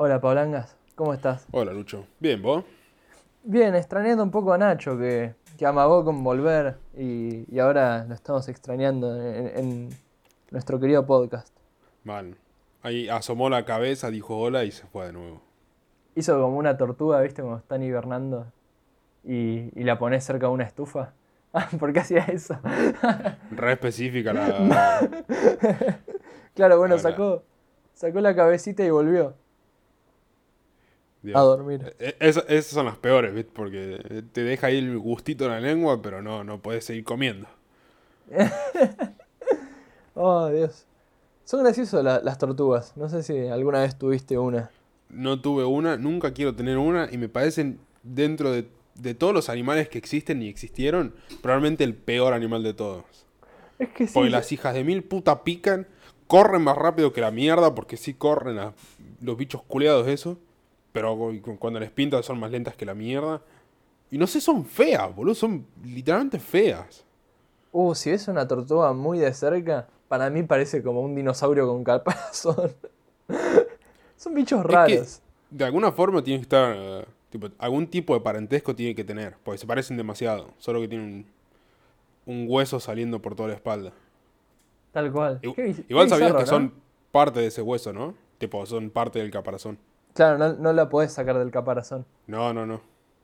Hola, Paulangas, ¿cómo estás? Hola, Lucho. Bien, ¿vos? Bien, extrañando un poco a Nacho, que, que amagó con volver y, y ahora lo estamos extrañando en, en nuestro querido podcast. Mal. Ahí asomó la cabeza, dijo hola y se fue de nuevo. Hizo como una tortuga, ¿viste? Cuando están hibernando y, y la pones cerca de una estufa. Ah, ¿Por qué hacía eso? Re específica la. claro, bueno, sacó, sacó la cabecita y volvió A dormir. Eh, esa- esas son las peores, ¿viste? Porque te deja ahí el gustito en la lengua, pero no, no puedes seguir comiendo. Oh, Dios. Son graciosas la- las tortugas. No sé si alguna vez tuviste una. No tuve una, nunca quiero tener una y me parecen dentro de, de todos los animales que existen y existieron, probablemente el peor animal de todos. Es que sí. Porque las hijas de mil puta pican, corren más rápido que la mierda, porque sí corren los bichos culeados eso, pero cu- cuando les pintan son más lentas que la mierda. Y no sé, son feas, boludo, son literalmente feas. Uh, si ves una tortuga muy de cerca, para mí parece como un dinosaurio con caparazón. Son bichos Es que raros. de alguna forma tiene que estar, eh, tipo, algún tipo de parentesco tiene que tener, porque se parecen demasiado, solo que tienen un, un hueso saliendo por toda la espalda. Tal cual. Igual sabías que ¿no? son parte de ese hueso, ¿no? Tipo, son parte del caparazón. Claro, no, no la podés sacar del caparazón. No, no, no.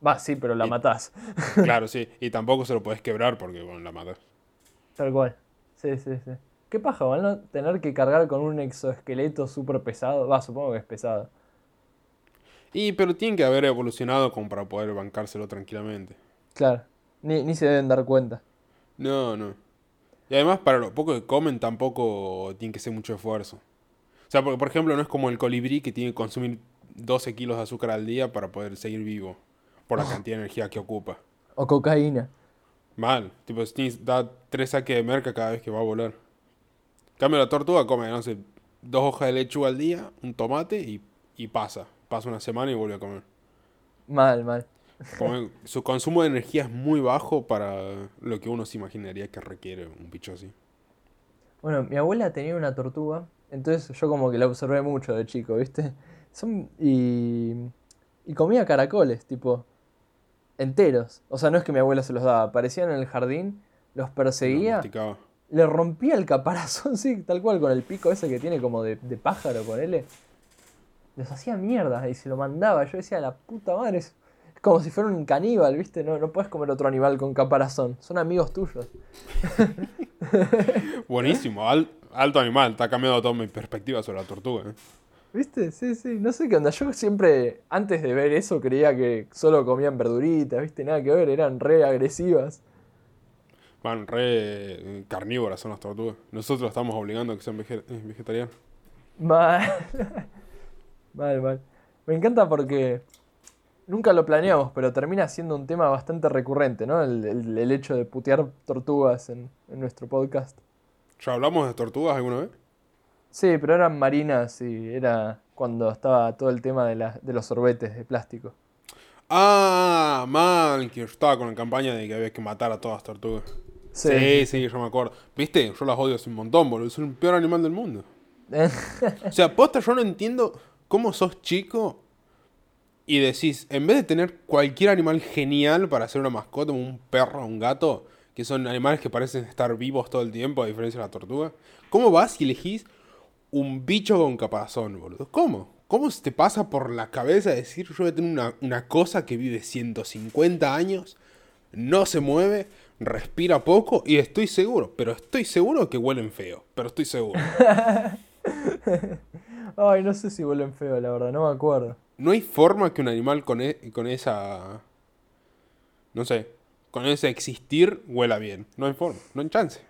Va, sí, pero la Y- matás. Claro, sí. Y tampoco se lo podés quebrar porque, bueno, la matas. Tal cual. Sí, sí, sí. Qué paja, ¿vale? ¿no? Tener que cargar con un exoesqueleto súper pesado. Va, supongo que es pesado. Y, pero tienen que haber evolucionado como para poder bancárselo tranquilamente. Claro. Ni, ni se deben dar cuenta. No, no. Y además, para lo poco que comen, tampoco tiene que ser mucho esfuerzo. O sea, porque, por ejemplo, no es como el colibrí que tiene que consumir 12 kilos de azúcar al día para poder seguir vivo. Por la cantidad de energía que ocupa. O cocaína. Mal. Tipo, da tres saques de merca cada vez que va a volar. En cambio, la tortuga come, no sé, dos hojas de lechuga al día, un tomate y, y pasa. Pasa una semana y vuelve a comer. Mal, mal. Come- su consumo de energía es muy bajo para lo que uno se imaginaría que requiere un bicho así. Bueno, mi abuela tenía una tortuga, entonces yo como que la observé mucho de chico, ¿viste? Son, y, y comía caracoles, tipo, enteros. O sea, no es que mi abuela se los daba, aparecían en el jardín, los Lo perseguía, le rompía el caparazón, sí, tal cual, con el pico ese que tiene como de, de pájaro, ponele. Los hacía mierda y se lo mandaba. Yo decía, la puta madre, es, es como si fuera un caníbal, ¿viste? No, no puedes comer otro animal con caparazón, son amigos tuyos. Buenísimo, al- alto animal. Está cambiando toda mi perspectiva sobre la tortuga. ¿eh? ¿Viste? Sí, sí, no sé qué onda. Yo siempre, antes de ver eso, creía que solo comían verduritas, ¿viste? Nada que ver, eran re agresivas. Van re eh, carnívoras son las tortugas. Nosotros estamos obligando a que sean vege- eh, vegetarianos. Mal. mal, mal. Me encanta porque nunca lo planeamos, pero termina siendo un tema bastante recurrente, ¿no? El, el- el hecho de putear tortugas en, en nuestro podcast. ¿Ya hablamos de tortugas alguna vez? Sí, pero eran marinas y era cuando estaba todo el tema de, la- de los sorbetes de plástico. Ah, mal, que yo estaba con la campaña de que había que matar a todas las tortugas. Sí, sí, yo me acuerdo. ¿Viste? Yo las odio hace un montón, boludo. Son el peor animal del mundo. O sea, posta, yo no entiendo cómo sos chico y decís, en vez de tener cualquier animal genial para hacer una mascota, como un perro o un gato, que son animales que parecen estar vivos todo el tiempo, a diferencia de la tortuga, ¿cómo vas y elegís un bicho con caparazón, boludo? ¿Cómo? ¿Cómo se te pasa por la cabeza decir, yo voy a tener una, una cosa que vive 150 años, no se mueve, respira poco y estoy seguro, pero estoy seguro que huelen feo, pero estoy seguro. Ay, no sé si huelen feo, la verdad, no me acuerdo. No hay forma que un animal con, e- con esa. No sé. Con ese existir huela bien. No hay forma. No hay chance.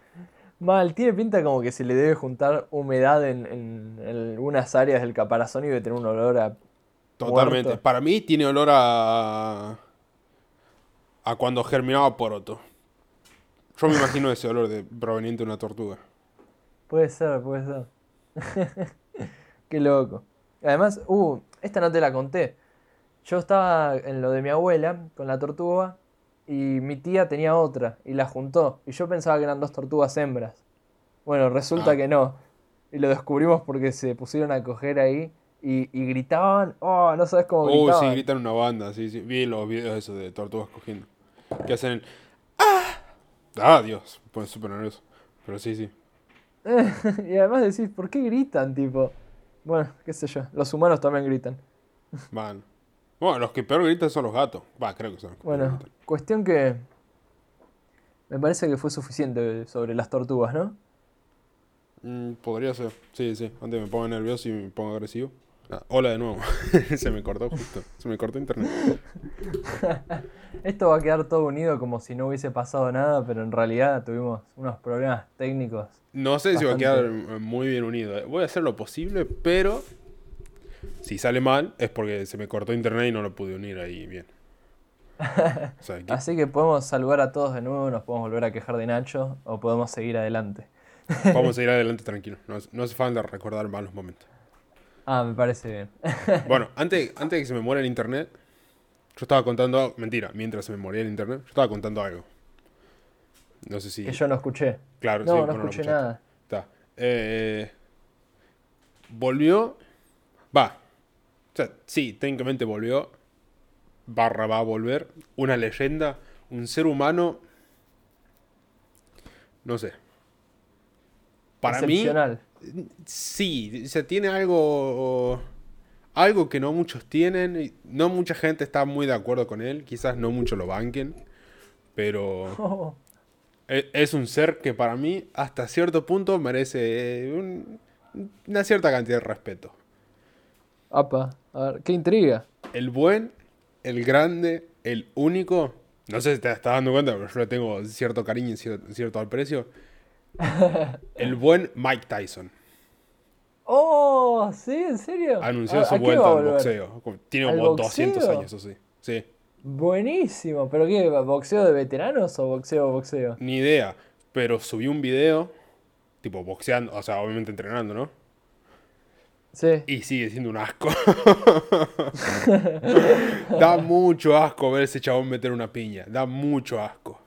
Mal, tiene pinta como que se le debe juntar humedad en, en- en algunas áreas del caparazón y debe tener un olor a. Totalmente. Muerto. Para mí tiene olor a. a cuando germinaba poroto. Yo me imagino ese olor de proveniente de una tortuga. Puede ser, puede ser. Qué loco. Además, uh, esta no te la conté. Yo estaba en lo de mi abuela con la tortuga y mi tía tenía otra y la juntó. Y yo pensaba que eran dos tortugas hembras. Bueno, resulta Ah. que no. Y lo descubrimos porque se pusieron a coger ahí y, gritaban, oh, no sabes cómo gritaban. Oh, sí, gritan una banda, sí, sí. Vi los videos esos de tortugas cogiendo. Que hacen ¡Ah! ¡Ah, Dios! Ponen súper nervioso. Pero sí, sí. y además decís, ¿por qué gritan, tipo? Bueno, qué sé yo, los humanos también gritan. Van. Bueno, los que peor gritan son los gatos. Va, creo que son. bueno, cuestión que me parece que fue suficiente sobre las tortugas, ¿no? Mm, podría ser. Sí, sí. Antes me pongo nervioso y me pongo agresivo. Ah, hola de nuevo. Se me cortó justo. Se me cortó internet. Esto va a quedar todo unido como si no hubiese pasado nada, pero en realidad tuvimos unos problemas técnicos. No sé si va a quedar muy bien unido. Eh. Voy a hacer lo posible, pero si sale mal es porque se me cortó internet y no lo pude unir ahí bien. Así que podemos saludar a todos de nuevo, nos podemos volver a quejar de Nacho o podemos seguir adelante. A seguir adelante tranquilo. No, no hace falta recordar malos momentos. Ah, me parece bien. bueno, antes, antes de que se me muera el internet, yo estaba contando. Mentira, mientras se me moría el internet, yo estaba contando algo. No sé si. Que yo no escuché. Claro, no, no escuché nada. Está. Eh, volvió. Va. O sea, sí, técnicamente volvió. Barra va a volver. Una leyenda. Un ser humano. No sé. Para mí. Sí, o sea, tiene algo. Algo que no muchos tienen. No mucha gente está muy de acuerdo con él. Quizás no muchos lo banquen. Pero. E, es un ser que para mí, hasta cierto punto, merece una cierta cantidad de respeto. Apa, a ver, qué intriga. El buen, el grande, el único. No sé si te estás dando cuenta, pero yo le tengo cierto cariño y cierto, cierto aprecio. El buen Mike Tyson. Oh, ¿sí? ¿En serio? Anunció su vuelta al boxeo. Tiene como 200 años, eso sí. Sí. Buenísimo. ¿Pero qué? ¿Boxeo de veteranos o boxeo boxeo? Ni idea. Pero subió un video, tipo boxeando, o sea, obviamente entrenando, ¿no? Sí. Y sigue siendo un asco. da mucho asco ver ese chabón meter una piña. Da mucho asco.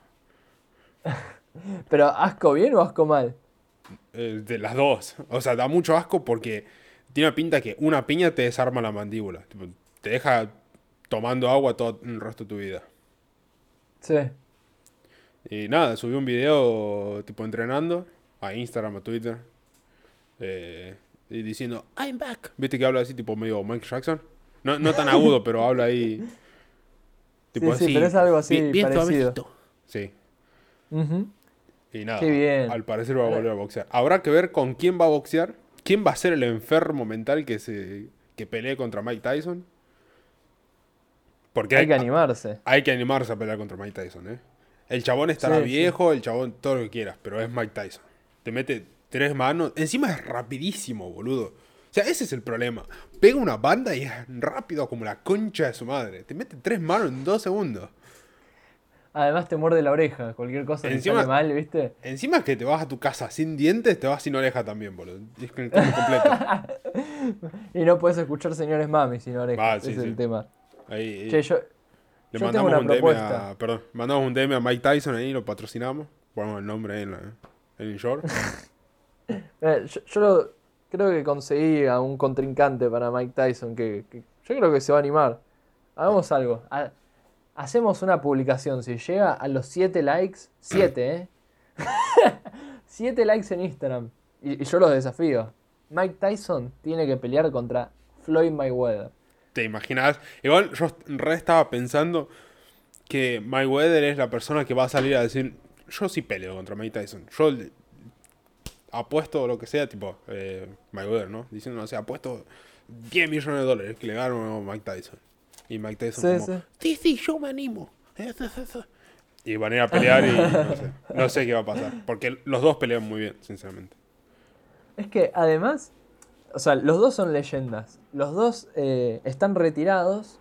¿Pero asco bien o asco mal? Eh, de las dos. O sea, da mucho asco porque tiene una pinta que una piña te desarma la mandíbula. te deja tomando agua todo el resto de tu vida. Sí. Y nada, subí un video tipo entrenando a Instagram, a Twitter. Eh, y diciendo, I'm back. ¿Viste que habla así tipo medio Michael Jackson? No, no tan agudo, pero habla ahí. Tipo sí, así. Sí, pero es algo así bien, parecido. Sí. Y nada, al parecer va a volver a boxear. Habrá que ver con quién va a boxear, quién va a ser el enfermo mental que se que pelee contra Mike Tyson. Porque hay, que animarse. Hay que animarse a pelear contra Mike Tyson, ¿eh? El chabón estará viejo, el chabón todo lo que quieras, pero es Mike Tyson. Te mete tres manos. Encima es rapidísimo, boludo. O sea, ese es el problema. Pega una banda y es rápido como la concha de su madre. Te mete tres manos en dos segundos. Además te muerde la oreja, cualquier cosa encima, sale mal, ¿viste? Encima que te vas a tu casa sin dientes, te vas sin oreja también, boludo. Es el completo. y no puedes escuchar señores mami sin oreja, ese es el tema. Ahí, che, yo, le mandamos un DM a, perdón, mandamos un DM a Mike Tyson ahí, lo patrocinamos. Ponemos el nombre ahí en, la, en el short. Eh, yo, creo que conseguí a un contrincante para Mike Tyson que, que, yo creo que se va a animar. Hagamos algo hacemos una publicación, si llega a los 7 likes, 7, ¿eh? 7 likes en Instagram. Y, yo los desafío. Mike Tyson tiene que pelear contra Floyd Mayweather. ¿Te imaginas? Igual yo re estaba pensando que Mayweather es la persona que va a salir a decir, yo sí peleo contra Mike Tyson. Yo apuesto lo que sea, tipo, eh, Mayweather, ¿no? Diciendo, no sé, apuesto 10 millones de dólares que le gano a Mike Tyson. Y Mike Tyson como, sí. sí, yo me animo. Y van a ir a pelear y no sé, no sé qué va a pasar. Porque los dos pelean muy bien, sinceramente. Es que además, o sea, los dos son leyendas. Los dos eh, están retirados.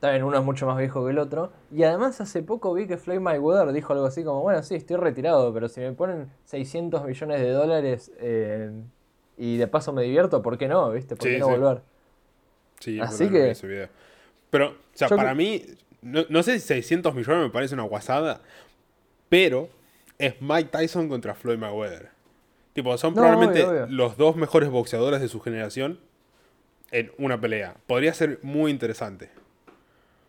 También uno es mucho más viejo que el otro. Y además hace poco vi que Floyd Mayweather dijo algo así como, bueno, sí, estoy retirado, pero si me ponen 600 millones de dólares eh, y de paso me divierto, ¿por qué no? ¿Viste? ¿Por qué no volver? Sí, así que... Pero, o sea, para mí, no, sé si 600 millones me parece una guasada, pero es Mike Tyson contra Floyd Mayweather. Tipo, son probablemente los dos mejores boxeadores de su generación. en una pelea. Podría ser muy interesante.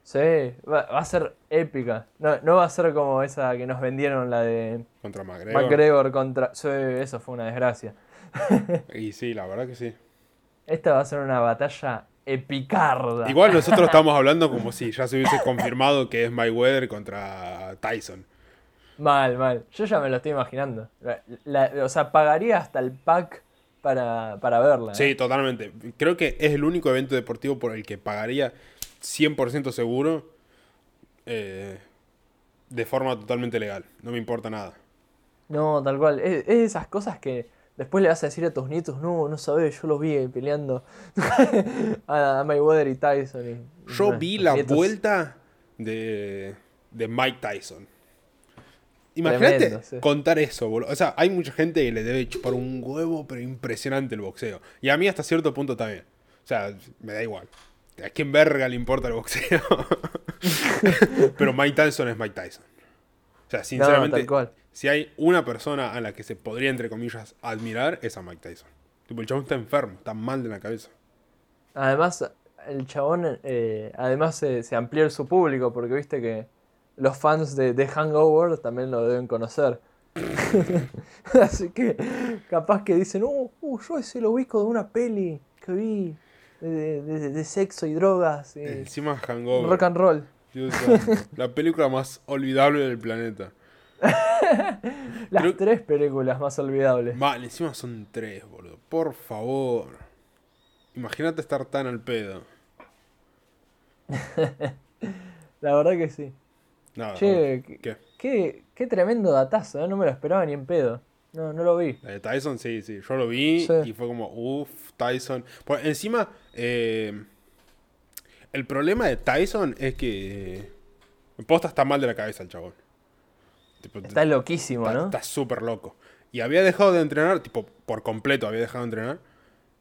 Sí, va, a ser épica. No, no va a ser como esa que nos vendieron, la de Contra McGregor. McGregor contra... Sí, eso fue una desgracia. Y sí, la verdad que sí. Esta va a ser una batalla epicarda. Igual nosotros estamos hablando como si ya se hubiese confirmado que es Mayweather contra Tyson. Mal, mal. Yo ya me lo estoy imaginando. La- la- o sea, pagaría hasta el pack para, para verla. ¿eh? Sí, totalmente. Creo que es el único evento deportivo por el que pagaría 100% seguro eh, de forma totalmente legal. No me importa nada. No, tal cual. Es, es esas cosas que después le vas a decir a tus nietos, no, no sabes, yo los vi peleando a, Mayweather y Tyson. y- Yo vi la nietos- vuelta de, de Mike Tyson. Imagínate sí. contar eso, boludo. O sea, hay mucha gente que le debe chupar un huevo, pero impresionante el boxeo. Y a mí hasta cierto punto también. O sea, me da igual. ¿A quién verga le importa el boxeo? pero Mike Tyson es Mike Tyson. O sea, sinceramente, si hay una persona a la que se podría, entre comillas, admirar, es a Mike Tyson. Tipo, el chabón está enfermo, está mal de la cabeza. Además, el chabón, eh, además se, se amplió su público, porque viste que los fans de, de Hangover también lo deben conocer. Así que capaz que dicen, uh, uh, yo ese lo ubico de una peli que vi de, de- de sexo y drogas y Encima Hangover. rock and roll. Dios la película más olvidable del planeta. Las Creo- tres películas más olvidables. Mal, encima son tres, boludo. Por favor. Imagínate estar tan al pedo. La verdad que sí. Nada. Che, ¿Qué? Qué, qué tremendo datazo, ¿eh? no me lo esperaba ni en pedo. No, no lo vi. La de Tyson, sí, sí. Yo lo vi Sí. y fue como, uff, Tyson. Por encima, eh, el problema de Tyson es que. En posta está mal de la cabeza el chabón. Tipo, Está loquísimo, Está- ¿no? Está súper loco. Y había dejado de entrenar, tipo, por completo había dejado de entrenar.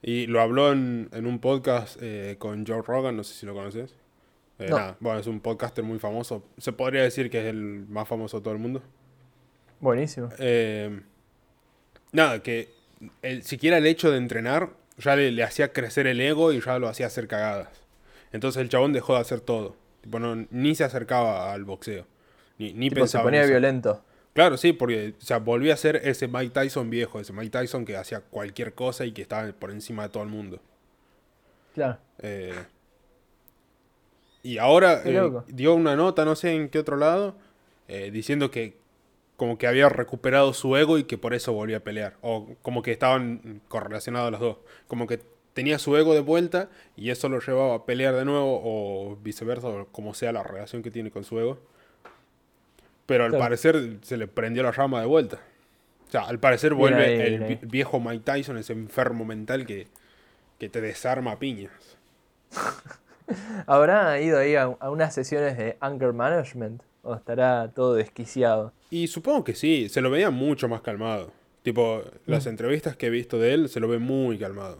Y lo habló en, en un podcast eh, con Joe Rogan, no sé si lo conoces. Eh, No. nada, bueno, es un podcaster muy famoso. Se podría decir que es el más famoso de todo el mundo. Buenísimo. Eh, nada, que el, siquiera el hecho de entrenar ya le, le hacía crecer el ego y ya lo hacía hacer cagadas. Entonces el chabón dejó de hacer todo. Tipo, no, ni se acercaba al boxeo. Ni, ni Tipo, se pensaba en ponía violento. Claro, sí, porque o sea, volvió a ser ese Mike Tyson viejo, ese Mike Tyson que hacía cualquier cosa y que estaba por encima de todo el mundo. Claro. Eh, y ahora eh, dio una nota, no sé en qué otro lado, eh, diciendo que como que había recuperado su ego y que por eso volvía a pelear. O como que estaban correlacionados los dos. Como que tenía su ego de vuelta y eso lo llevaba a pelear de nuevo o viceversa, o como sea la relación que tiene con su ego. Pero al Claro. parecer se le prendió la llama de vuelta. O sea, al parecer vuelve ahí, el viejo Mike Tyson, ese enfermo mental que, que te desarma a piñas. ¿Habrá ido ahí a, a unas sesiones de anger management? ¿O estará todo desquiciado? Y supongo que sí, se lo veía mucho más calmado. Tipo, las Mm. entrevistas que he visto de él se lo ve muy calmado.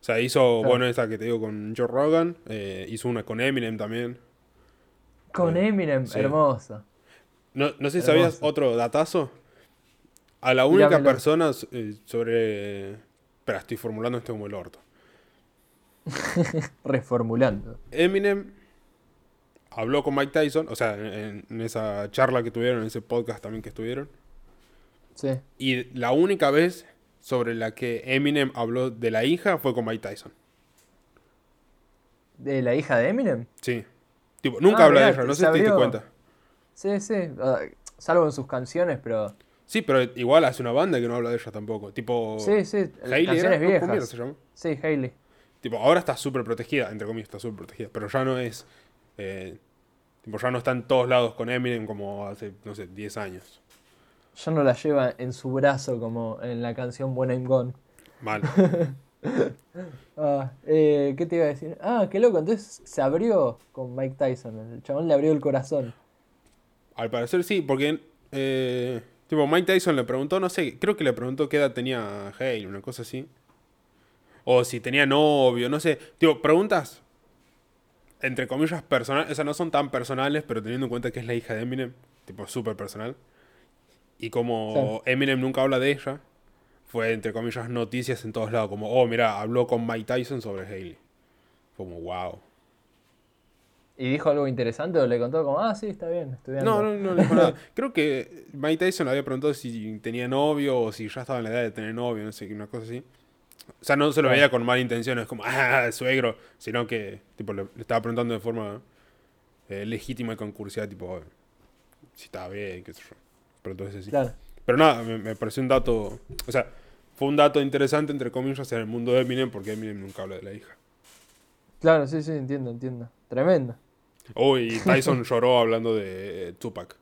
O sea, hizo, Claro. bueno, esa que te digo con Joe Rogan, eh, hizo una con Eminem también. Con Eh, Eminem, sí. hermoso. No, no sé si sabías otro datazo. A la única Dígamelo. persona eh, sobre... Espera, estoy formulando esto como el orto. Reformulando. Eminem habló con Mike Tyson, o sea, en, en esa charla que tuvieron, en ese podcast también que estuvieron. Sí. Y la única vez sobre la que Eminem habló de la hija fue con Mike Tyson. ¿De la hija de Eminem? Sí. Tipo, nunca Ah, habla de ella, no sé si te diste cuenta. Sí, sí. ah, salvo en sus canciones, pero. Sí, pero igual hace una banda que no habla de ella tampoco. Tipo. Sí, sí. Hailey canciones era? ¿Cómo mierda viejas. se llama? Sí, Hailey. Tipo, ahora está súper protegida, entre comillas, está súper protegida. Pero ya no es. eh, tipo, ya no está en todos lados con Eminem como hace, no sé, 10 años. Ya no la lleva en su brazo como en la canción When I'm Gone. Mal. Ah, eh, ¿Qué te iba a decir? Ah, qué loco. Entonces se abrió con Mike Tyson. El chabón le abrió el corazón. Al parecer sí, porque. eh, tipo, Mike Tyson le preguntó, no sé, creo que le preguntó qué edad tenía Hale, una cosa así. O si tenía novio, no sé. Tipo, preguntas. Entre comillas, personales. O sea, no son tan personales, pero teniendo en cuenta que es la hija de Eminem. Tipo, súper personal. Y como Eminem nunca habla de ella, fue, entre comillas, noticias en todos lados. Como, oh, mira, habló con Mike Tyson sobre Haley. Como, wow. ¿Y dijo algo interesante o le contó como, ah, sí, está bien, No, no, no le dijo nada. Creo que Mike Tyson le había preguntado si tenía novio o si ya estaba en la edad de tener novio, no sé, una cosa así. O sea, no se lo veía con malas intenciones, como, ah, suegro, sino que, tipo, le, estaba preguntando de forma eh, legítima y con curiosidad, tipo, si estaba bien, qué sé yo. Pero entonces sí. Claro. Pero nada, me, pareció un dato. O sea, fue un dato interesante, entre comillas, en el mundo de Eminem, porque Eminem nunca habla de la hija. Claro, sí, sí, entiendo, entiendo. Tremendo. Uy, Tyson lloró hablando de Tupac.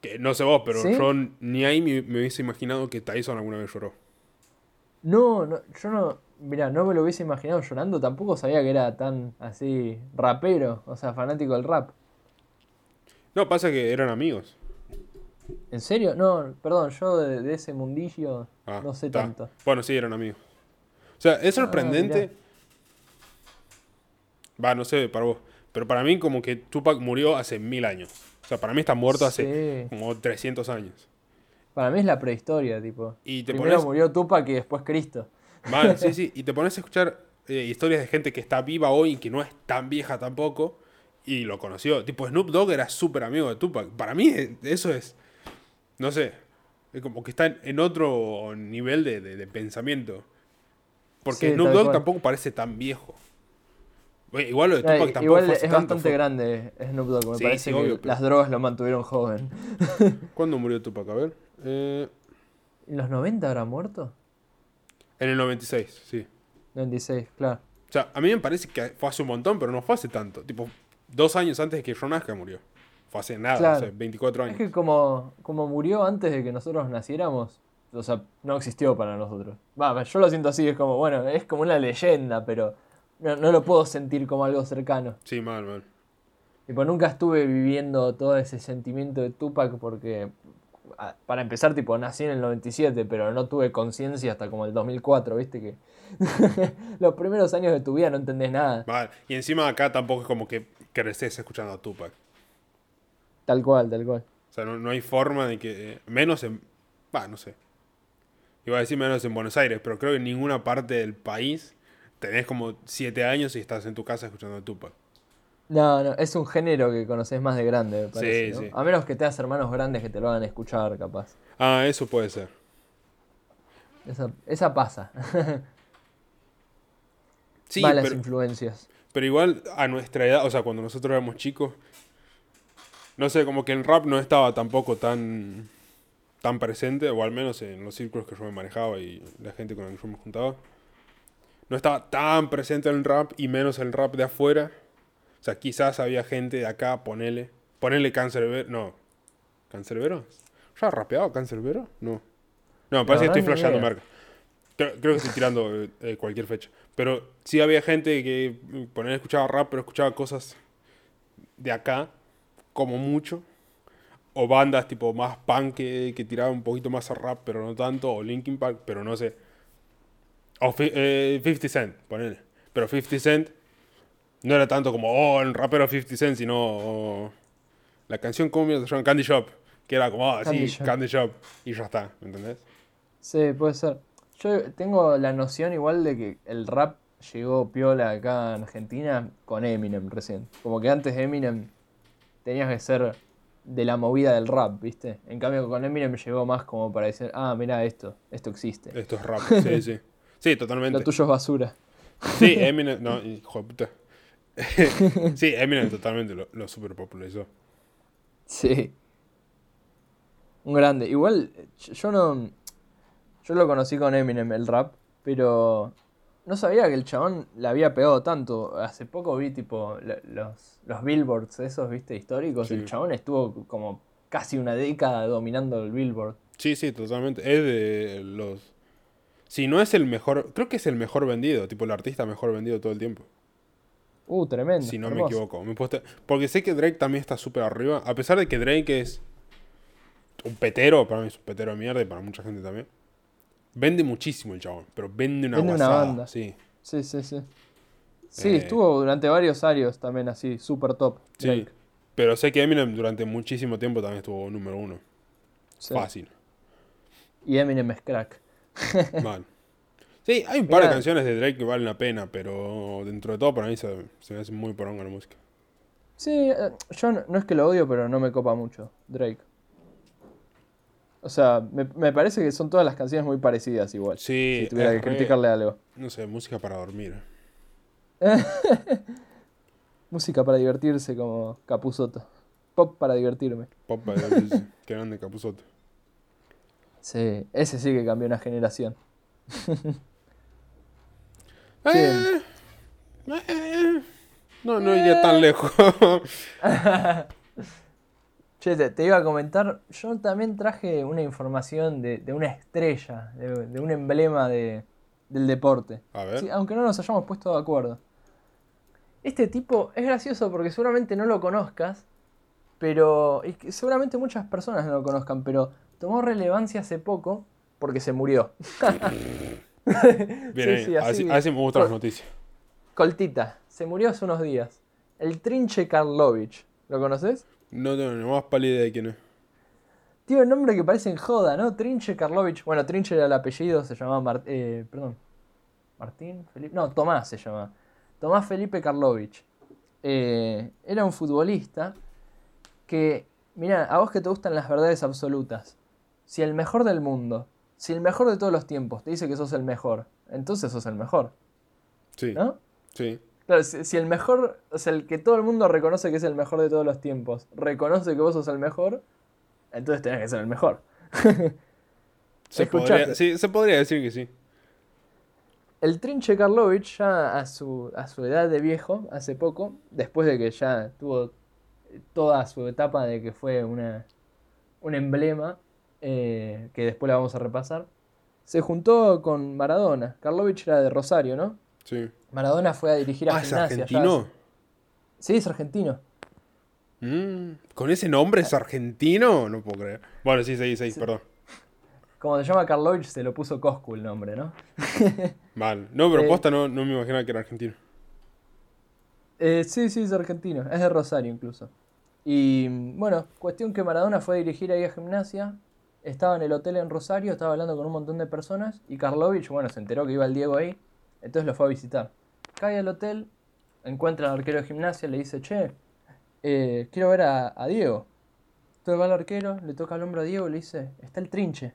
Que no sé vos, pero yo ni ahí me, hubiese imaginado que Tyson alguna vez lloró. No, no, yo no. Mira, no me lo hubiese imaginado llorando. Tampoco sabía que era tan así rapero, o sea, fanático del rap. No, pasa que eran amigos. ¿En serio? No, perdón, yo de, ese mundillo ah, no sé tanto. Bueno, sí, eran amigos. O sea, es ah, sorprendente. Va, no sé, para vos. Pero para mí, como que Tupac murió hace mil años. O sea, para mí está muerto hace como 300 años. Para mí es la prehistoria, tipo. Y Primero murió Tupac y después Cristo. Vale, sí, sí. Y te pones a escuchar eh, historias de gente que está viva hoy y que no es tan vieja tampoco. Y lo conoció. Tipo, Snoop Dogg era súper amigo de Tupac. Para mí, eh, eso es no sé, es como que está en otro nivel de, pensamiento. Porque Snoop Dogg tampoco parece tan viejo. Igual lo de Tupac tampoco Igual es bastante grande Snoop Dogg, me parece que las drogas lo mantuvieron joven. ¿Cuándo murió Tupac? A ver. Eh... ¿En los 90 habrá muerto? En el 96, sí. 96, claro. O sea, a mí me parece que fue hace un montón, pero no fue hace tanto. Tipo, dos años antes de que yo nazca murió. Fue hace nada, hace 24 años. Es que como, como murió antes de que nosotros naciéramos, o sea, no existió para nosotros. Va, yo lo siento así, es como, bueno, es como una leyenda, pero no, lo puedo sentir como algo cercano. Sí, mal, mal. Pues nunca estuve viviendo todo ese sentimiento de Tupac porque, para empezar, tipo, nací en el 97, pero no tuve conciencia hasta como el 2004, ¿viste? Que los primeros años de tu vida no entendés nada. Vale, y encima acá tampoco es como que creces escuchando a Tupac. Tal cual, tal cual. O sea, no, hay forma de que. Menos en. Va, no sé. Iba a decir menos en Buenos Aires, pero creo que en ninguna parte del país tenés como siete años y estás en tu casa escuchando a Tupac. No, no, es un género que conoces más de grande, me parece. Sí, sí. A menos que tengas hermanos grandes que te lo hagan escuchar, capaz. Ah, eso puede ser. Esa, esa pasa. sí, Malas influencias. Pero igual a nuestra edad, o sea, cuando nosotros éramos chicos, no sé, como que el rap no estaba tampoco tan, tan presente, o al menos en los círculos que yo me manejaba y la gente con la que yo me juntaba. No estaba tan presente el rap y menos el rap de afuera. O sea, quizás había gente de acá, ponele. Ponele Cancerbero. No. ¿Cancerbero? ¿Ya rapeado Cancerbero? No. No, me parece que estoy flasheando marca. Creo, que estoy tirando eh, eh, cualquier fecha. Pero sí había gente que, ponele, escuchaba rap, pero escuchaba cosas de acá como mucho. O bandas tipo más punk que, que tiraban un poquito más a rap, pero no tanto. O Linkin Park, pero no sé. O 50 eh, Cent, ponele. Pero 50 Cent no era tanto como, oh, el rapero 50 Cent, sino la canción como se llama Candy Shop, que era como, ah, sí, Candy Shop, y ya está, ¿me entendés? Sí, puede ser. Yo tengo la noción igual de que el rap llegó piola acá en Argentina con Eminem recién. Como que antes Eminem tenías que ser de la movida del rap, ¿viste? En cambio con Eminem llegó más como para decir, ah, mira esto, esto existe. Esto es rap, sí, sí. Sí, totalmente. Lo tuyo es basura. Sí, Eminem, no, hijo de puta. sí, Eminem totalmente lo, lo super popularizó. Sí. Un grande. Igual, yo no. Yo lo conocí con Eminem, el rap, pero no sabía que el chabón la había pegado tanto. Hace poco vi tipo los, los billboards esos, viste, históricos. El chabón estuvo como casi una década dominando el billboard. Sí, sí, totalmente. Es de los... Si no es el mejor, creo que es el mejor vendido, tipo el artista mejor vendido todo el tiempo. Uh, tremendo. Si no me equivoco. Porque sé que Drake también está súper arriba. A pesar de que Drake es un petero, para mí es un petero de mierda y para mucha gente también. Vende muchísimo el chabón, pero vende una vende una banda. Sí. Sí, sí, sí. Sí, eh, estuvo durante varios años también así, super top. Sí. Pero sé que Eminem durante muchísimo tiempo también estuvo número uno. Fácil. Y Eminem es crack. Mal. Sí, hay un par de canciones de Drake que valen la pena, pero dentro de todo para mí se, se me hace muy poronga la música. Sí, eh, yo no, es que lo odio, pero no me copa mucho, Drake. O sea, me, parece que son todas las canciones muy parecidas igual. Sí. Si tuviera que criticarle algo. No sé, música para dormir. música para divertirse como Capuzoto. Pop para divertirme. Pop para divertirse. Qué grande Capuzoto. Sí, ese sí que cambió una generación. Eh, eh, no, no iría tan lejos. che, te, iba a comentar, yo también traje una información de, una estrella, de, un emblema del deporte. A ver. aunque no nos hayamos puesto de acuerdo. Este tipo es gracioso porque seguramente no lo conozcas, pero y seguramente muchas personas no lo conozcan, pero tomó relevancia hace poco porque se murió. Bien, sí, así, así, me gustan las noticias. Coltita, se murió hace unos días. El Trinche Karlovich. ¿Lo conoces? No tengo ni más pálida de quién es. Tiene un nombre que parece en joda, ¿no? Trinche Karlovich. Bueno, Trinche era el apellido, se llamaba eh, perdón. Martín, Felipe. No, Tomás se llama. Tomás Felipe Karlovich. Eh, era un futbolista que, mira, a vos que te gustan las verdades absolutas. Si el mejor del mundo si el mejor de todos los tiempos te dice que sos el mejor, entonces sos el mejor. Sí. ¿No? Sí. Claro, si, el mejor, o sea, el que todo el mundo reconoce que es el mejor de todos los tiempos, reconoce que vos sos el mejor, entonces tenés que ser el mejor. se podría, sí, se podría decir que sí. El Trinche Karlovich, ya a su, a su edad de viejo, hace poco, después de que ya tuvo toda su etapa de que fue una, un emblema eh, que después la vamos a repasar, se juntó con Maradona. Karlovich era de Rosario, ¿no? Sí. Maradona fue a dirigir a ah, ¿es argentino? Sí, es argentino. Mm, ¿Con ese nombre es argentino? No puedo creer. Bueno, sí, sí, sí, perdón. Como se llama Karlovich, se lo puso Coscu el nombre, ¿no? Mal. No, pero eh, posta no, no me imaginaba que era argentino. Eh, sí, sí, es argentino. Es de Rosario incluso. Y bueno, cuestión que Maradona fue a dirigir ahí a gimnasia estaba en el hotel en Rosario, estaba hablando con un montón de personas y Karlovich, bueno, se enteró que iba el Diego ahí, entonces lo fue a visitar. Cae al hotel, encuentra al arquero de gimnasia, le dice, che, eh, quiero ver a, Diego. Entonces va al arquero, le toca el hombro a Diego y le dice, está el trinche.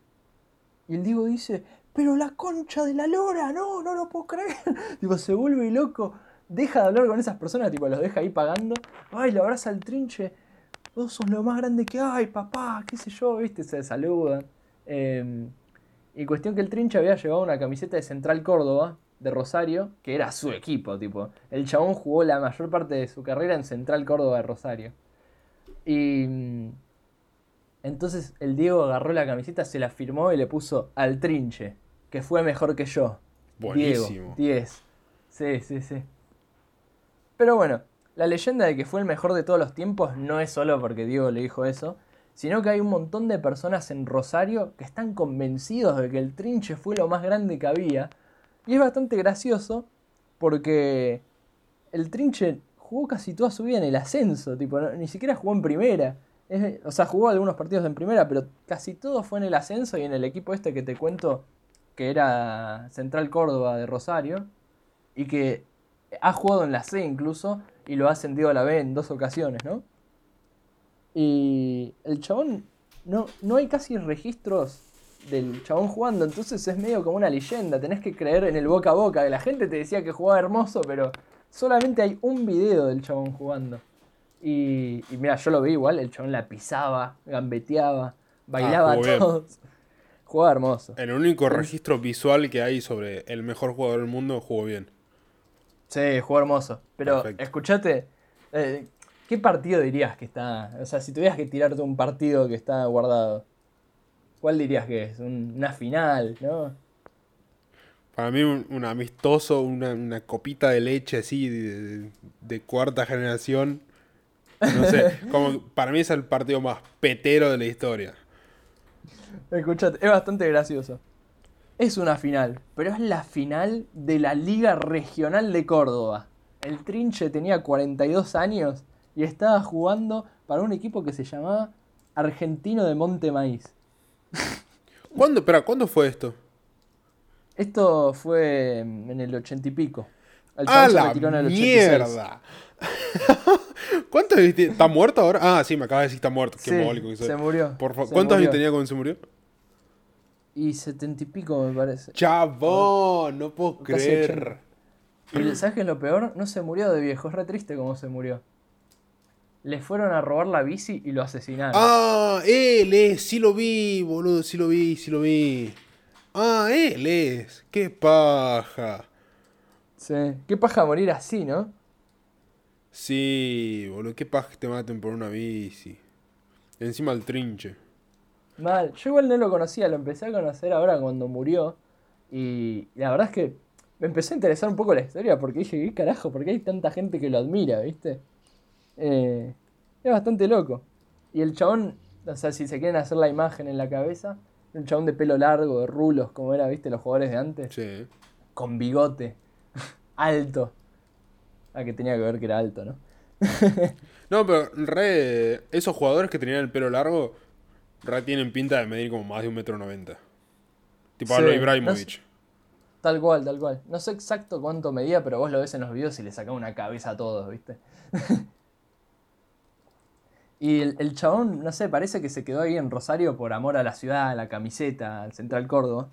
Y el Diego dice, pero la concha de la lora, no, no lo puedo creer. tipo, se vuelve loco, deja de hablar con esas personas, tipo, los deja ahí pagando. Ay, le abraza al trinche vos sos lo más grande que hay, papá, qué sé yo, viste, se saludan. Em, y cuestión que el Trinche había llevado una camiseta de Central Córdoba, de Rosario, que era su equipo, tipo. El chabón jugó la mayor parte de su carrera en Central Córdoba de Rosario. Y mm, entonces el Diego agarró la camiseta, se la firmó y le puso al Trinche, que fue mejor que yo. Buenísimo. Diego, 10. Sí, sí, sí. Pero bueno, la leyenda de que fue el mejor de todos los tiempos no es solo porque Diego le dijo eso, sino que hay un montón de personas en Rosario que están convencidos de que el Trinche fue lo más grande que había. Y es bastante gracioso porque el Trinche jugó casi toda su vida en el ascenso, tipo, ni siquiera jugó en primera. o sea, jugó algunos partidos en primera, pero casi todo fue en el ascenso y en el equipo este que te cuento, que era Central Córdoba de Rosario, y que ha jugado en la C incluso, y lo ha ascendido a la B en dos ocasiones, ¿no? Y el chabón, no, no hay casi registros del chabón jugando, entonces es medio como una leyenda, tenés que creer en el boca a boca, que la gente te decía que jugaba hermoso, pero solamente hay un video del chabón jugando. Y, mira, yo lo vi igual, el chabón la pisaba, gambeteaba, bailaba ah, todos. Jugaba hermoso. El único registro visual que hay sobre el mejor jugador del mundo, jugó bien. Sí, jugó hermoso. Pero escuchate, eh, ¿qué partido dirías que está? O sea, si tuvieras que tirarte un partido que está guardado, ¿cuál dirías que es? una final, ¿no? Para mí un, amistoso, una, copita de leche así de, cuarta generación. No sé, como para mí es el partido más petero de la historia. Escuchate, es bastante gracioso es una final, pero es la final de la Liga Regional de Córdoba. El Trinche tenía 42 años y estaba jugando para un equipo que se llamaba Argentino de Monte Maíz. ¿Cuándo, espera, ¿cuándo fue esto? Esto fue en el ochenta y pico. El ¡A la mierda! ¿Cuántos ¿Está muerto ahora? Ah, sí, me acaba de decir que está muerto. Qué sí, Se murió. ¿Cuántos años tenía cuando se murió? Y setenta y pico, me parece. Chabón, no puedo creer. Y ¿sabes qué es lo peor? No se murió de viejo, es re triste cómo se murió. Le fueron a robar la bici y lo asesinaron. Ah, él es, sí lo vi, boludo, sí lo vi, sí lo vi. Ah, él es, qué paja. Sí, qué paja morir así, ¿no? Sí, boludo, qué paja que te maten por una bici. Encima el trinche. Mal, yo igual no lo conocía, lo empecé a conocer ahora cuando murió. Y la verdad es que me empecé a interesar un poco la historia porque dije, ¿qué carajo? ¿Por qué hay tanta gente que lo admira, viste? Eh, es bastante loco. Y el chabón, o sea, si se quieren hacer la imagen en la cabeza, un chabón de pelo largo, de rulos, como era, viste, los jugadores de antes. Sí. Con bigote, alto. Ah, que tenía que ver que era alto, ¿no? no, pero re. Esos jugadores que tenían el pelo largo, re tienen pinta de medir como más de un metro noventa. Tipo sí, Ibrahimovic. tal cual, tal cual. No sé exacto cuánto medía, pero vos lo ves en los videos y le sacaba una cabeza a todos, ¿viste? y el, el, chabón, no sé, parece que se quedó ahí en Rosario por amor a la ciudad, a la camiseta, al Central Córdoba.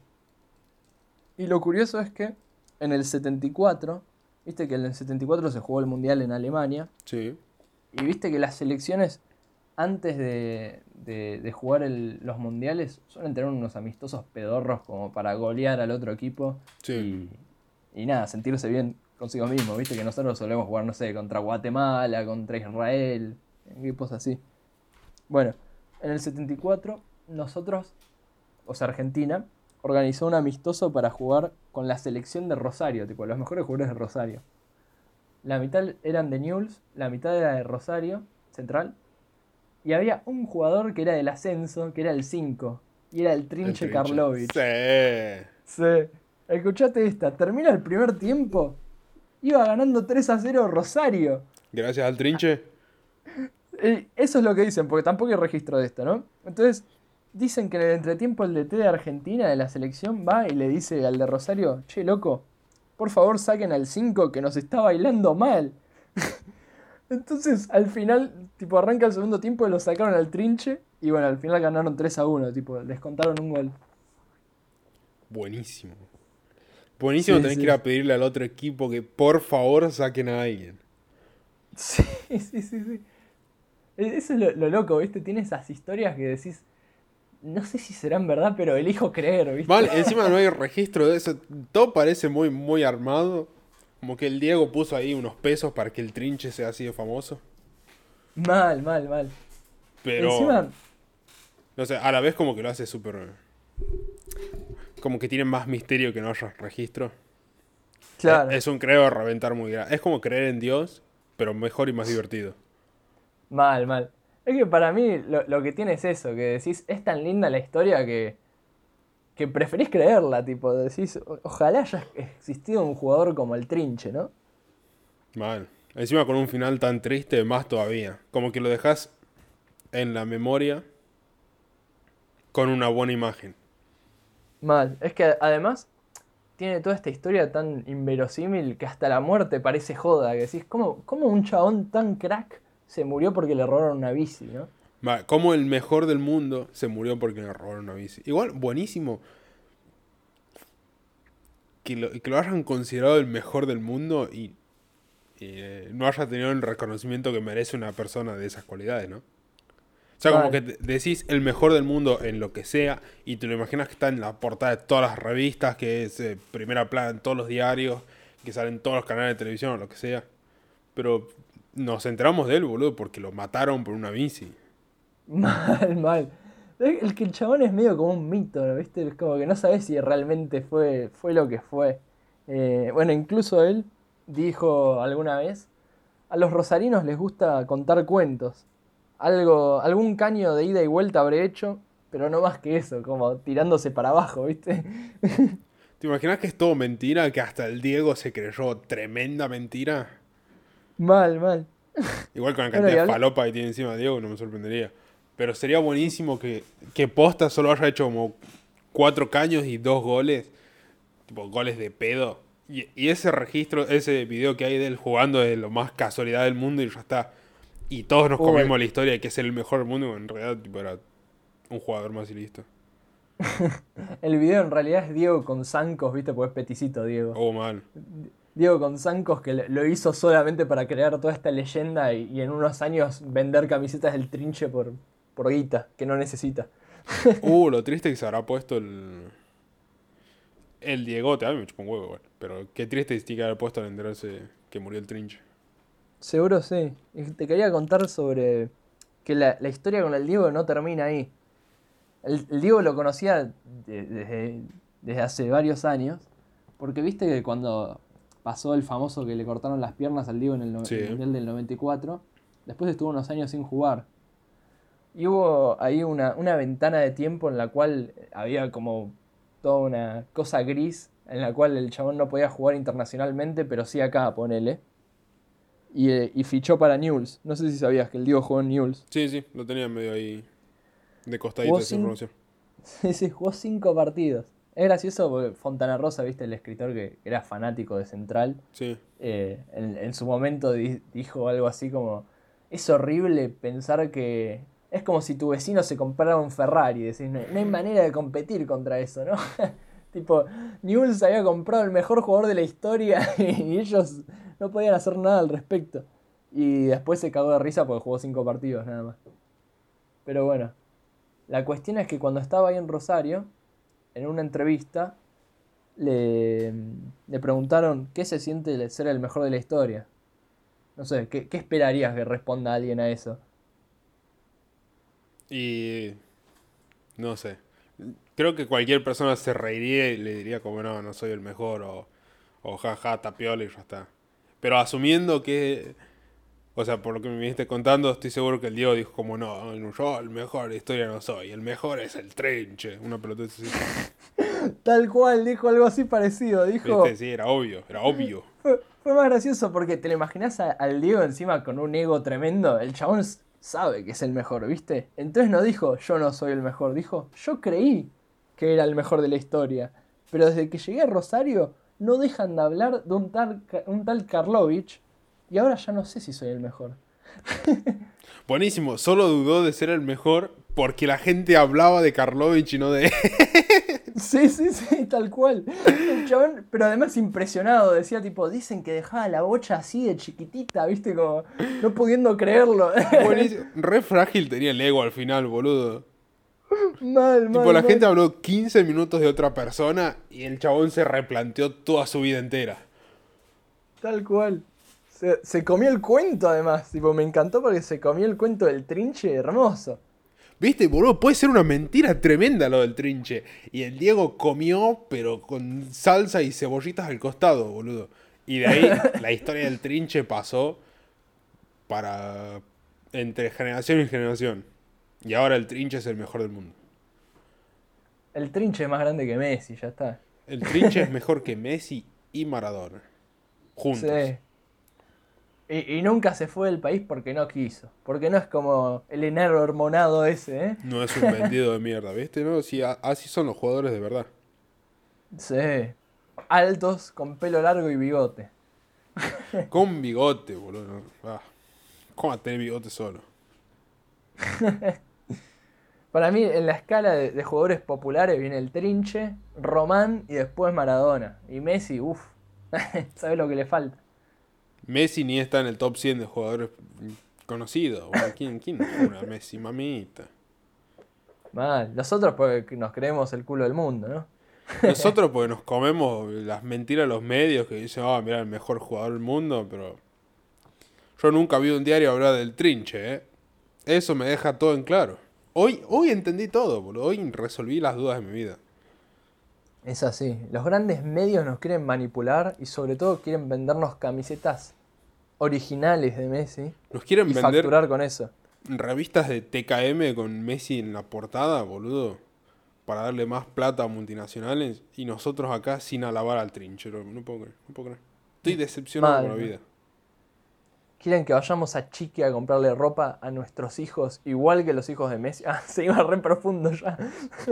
Y lo curioso es que en el 74 Viste que en el 74 se jugó el Mundial en Alemania. Sí. Y viste que las selecciones, antes de, de, jugar los Mundiales, suelen tener unos amistosos pedorros como para golear al otro equipo. Sí. Y, y nada, sentirse bien consigo mismo. Viste que nosotros solemos jugar, no sé, contra Guatemala, contra Israel, equipos así. Bueno, en el 74 nosotros, o sea, Argentina, organizó un amistoso para jugar con la selección de Rosario, tipo los mejores jugadores de Rosario. La mitad eran de Newell's, la mitad era de Rosario, central. Y había un jugador que era del ascenso, que era el 5. Y era el Trinche, Karlovich. Sí. Sí. Escuchate esta. Termina el primer tiempo. Iba ganando 3 a 0 Rosario. Gracias al Trinche. Eso es lo que dicen, porque tampoco hay registro de esto, ¿no? Entonces, Dicen que en el entretiempo el DT de Argentina de la selección va y le dice al de Rosario, che, loco, por favor saquen al 5 que nos está bailando mal. Entonces, al final, tipo, arranca el segundo tiempo y lo sacaron al trinche. Y bueno, al final ganaron 3 a 1, tipo, les contaron un gol. Buenísimo. Buenísimo tenés que ir a pedirle al otro equipo que por favor saquen a alguien. Sí, sí, sí, sí. E-, eso es lo, lo loco, ¿viste? Tiene esas historias que decís, no sé si serán verdad, pero elijo creer, ¿viste? Mal, encima no hay registro de eso. Todo parece muy, muy armado. Como que el Diego puso ahí unos pesos para que el trinche sea así de famoso. Mal, mal, mal. Pero. Encima. No sé, a la vez como que lo hace súper. Como que tiene más misterio que no haya registro. Claro. Es, un creo a reventar muy grande. Es como creer en Dios, pero mejor y más divertido. Mal, mal. Es que para mí lo, que tiene es eso, que decís, es tan linda la historia que, que preferís creerla, tipo, decís, ojalá haya existido un jugador como el Trinche, ¿no? Mal. Encima con un final tan triste, más todavía. Como que lo dejas en la memoria con una buena imagen. Mal. Es que además tiene toda esta historia tan inverosímil que hasta la muerte parece joda. Que decís, ¿cómo, cómo un chabón tan crack se murió porque le robaron una bici, ¿no? Como el mejor del mundo se murió porque le robaron una bici. Igual, buenísimo. Que lo, que lo hayan considerado el mejor del mundo y eh, no haya tenido el reconocimiento que merece una persona de esas cualidades, ¿no? O sea, como que decís el mejor del mundo en lo que sea y te lo imaginas que está en la portada de todas las revistas, que es eh, primera plana en todos los diarios, que salen todos los canales de televisión o lo que sea. Pero nos enteramos de él, boludo, porque lo mataron por una bici. Mal, mal. El que el chabón es medio como un mito, ¿viste? Es como que no sabes si realmente fue, fue lo que fue. Eh, bueno, incluso él dijo alguna vez, a los rosarinos les gusta contar cuentos. Algo, algún caño de ida y vuelta habré hecho, pero no más que eso, como tirándose para abajo, ¿viste? ¿Te imaginas que es todo mentira? Que hasta el Diego se creyó tremenda mentira. Mal, mal. Igual con la cantidad de falopa que tiene encima Diego, no me sorprendería. Pero sería buenísimo que, que Posta solo haya hecho como cuatro caños y dos goles. tipo goles de pedo. Y, ese registro, ese video que hay de él jugando es lo más casualidad del mundo y ya está. Y todos nos comemos la historia de que es el mejor del mundo, en realidad tipo, era un jugador más y listo. el video en realidad es Diego con zancos, viste, pues es peticito Diego. Oh, mal. Diego con zancos que lo hizo solamente para crear toda esta leyenda y, en unos años vender camisetas del trinche por, por guita, que no necesita. uh, lo triste que se habrá puesto el. El Diegote, a mí me chupó un huevo, igual. Pero qué triste que que haber puesto al enterarse que murió el trinche. Seguro sí. Te quería contar sobre que la, historia con el Diego no termina ahí. El, Diego lo conocía desde, desde hace varios años. Porque viste que cuando pasó el famoso que le cortaron las piernas al Diego en el, Mundial del 94, después estuvo unos años sin jugar. Y hubo ahí una, una ventana de tiempo en la cual había como toda una cosa gris en la cual el chabón no podía jugar internacionalmente, pero sí acá, ponele. Y, eh, y fichó para Newell's. No sé si sabías que el Diego jugó en Newell's. Sí, sí, lo tenía medio ahí de costadito esa información. Sí, sí, jugó cinco partidos. Es gracioso porque Fontana Rosa, viste, el escritor que era fanático de Central. Sí. Eh, en, su momento dijo algo así como: Es horrible pensar que. Es como si tu vecino se comprara un Ferrari. Decís, no, hay manera de competir contra eso, ¿no? tipo, Newell's había comprado el mejor jugador de la historia y ellos no podían hacer nada al respecto. Y después se cagó de risa porque jugó cinco partidos nada más. Pero bueno, la cuestión es que cuando estaba ahí en Rosario en una entrevista le, le, preguntaron qué se siente ser el mejor de la historia. No sé, ¿qué, ¿qué, esperarías que responda alguien a eso? Y... no sé. Creo que cualquier persona se reiría y le diría como no, no soy el mejor o, o jaja, tapiola y ya está. Pero asumiendo que o sea, por lo que me viniste contando, estoy seguro que el Diego dijo como no, yo el mejor de historia no soy, el mejor es el trinche, una pelota así. Tal cual, dijo algo así parecido, dijo... Sí, era obvio, era obvio. Fue, más gracioso porque te lo imaginas al Diego encima con un ego tremendo, el chabón sabe que es el mejor, ¿viste? Entonces no dijo yo no soy el mejor, dijo yo creí que era el mejor de la historia, pero desde que llegué a Rosario no dejan de hablar de un tal, un tal Karlovich y ahora ya no sé si soy el mejor. Buenísimo, solo dudó de ser el mejor porque la gente hablaba de Karlovich y no de Sí, sí, sí, tal cual. pero además impresionado, decía tipo, dicen que dejaba la bocha así de chiquitita, viste, como no pudiendo creerlo. Buenísimo. Re frágil tenía el ego al final, boludo. Mal, mal. Tipo, la gente habló 15 minutos de otra persona y el chabón se replanteó toda su vida entera. Tal cual. Se, comió el cuento además, tipo, me encantó porque se comió el cuento del trinche hermoso. Viste, boludo, puede ser una mentira tremenda lo del trinche. Y el Diego comió, pero con salsa y cebollitas al costado, boludo. Y de ahí la historia del trinche pasó para entre generación y generación. Y ahora el trinche es el mejor del mundo. El trinche es más grande que Messi, ya está. El trinche es mejor que Messi y Maradona. Juntos. Sí. Y, nunca se fue del país porque no quiso. Porque no es como el enero hormonado ese, ¿eh? No es un vendido de mierda, ¿viste? No, sí, así son los jugadores de verdad. Sí. Altos, con pelo largo y bigote. Con bigote, boludo. Ah, ¿Cómo va a tener bigote solo? Para mí, en la escala de, de, jugadores populares viene el Trinche, Román y después Maradona. Y Messi, uff, ¿sabes lo que le falta? Messi ni está en el top 100 de jugadores conocidos. ¿Quién, quién una Messi, mamita? Mal. Nosotros porque nos creemos el culo del mundo, ¿no? Nosotros porque nos comemos las mentiras de los medios que dicen, ah, mira, el mejor jugador del mundo, pero yo nunca vi un diario hablar del trinche, ¿eh? Eso me deja todo en claro. Hoy, hoy entendí todo, boludo. Hoy resolví las dudas de mi vida. Es así. Los grandes medios nos quieren manipular y sobre todo quieren vendernos camisetas originales de Messi. Nos quieren y vender facturar con eso. Revistas de TKM con Messi en la portada, boludo. Para darle más plata a multinacionales. Y nosotros acá sin alabar al trinchero. No puedo creer, no puedo creer. Estoy decepcionado con la vida. Quieren que vayamos a Chique a comprarle ropa a nuestros hijos, igual que los hijos de Messi. Ah, se iba re profundo ya.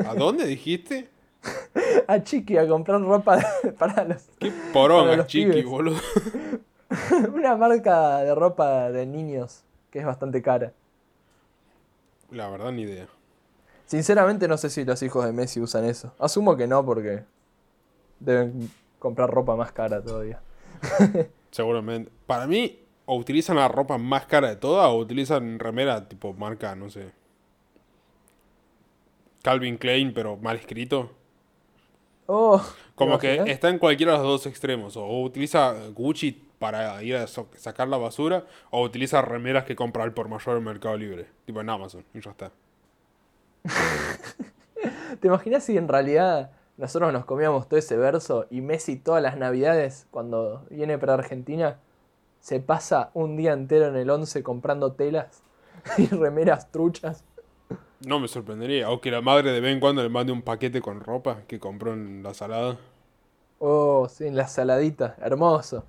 ¿A dónde dijiste? a Chiqui a comprar ropa para los. Qué poronga, Chiqui, boludo. Una marca de ropa de niños que es bastante cara. La verdad, ni idea. Sinceramente, no sé si los hijos de Messi usan eso. Asumo que no, porque deben comprar ropa más cara todavía. Seguramente. Para mí, o utilizan la ropa más cara de todas, o utilizan remera tipo marca, no sé. Calvin Klein, pero mal escrito. Oh, Como que está en cualquiera de los dos extremos. O utiliza Gucci para ir a sacar la basura, o utiliza remeras que compra al por mayor en Mercado Libre, tipo en Amazon, y ya está. ¿Te imaginas si en realidad nosotros nos comíamos todo ese verso y Messi todas las navidades, cuando viene para Argentina, se pasa un día entero en el 11 comprando telas y remeras truchas? No me sorprendería. O que la madre de vez en cuando le mande un paquete con ropa que compró en la salada. Oh, sí, en la saladita. Hermoso.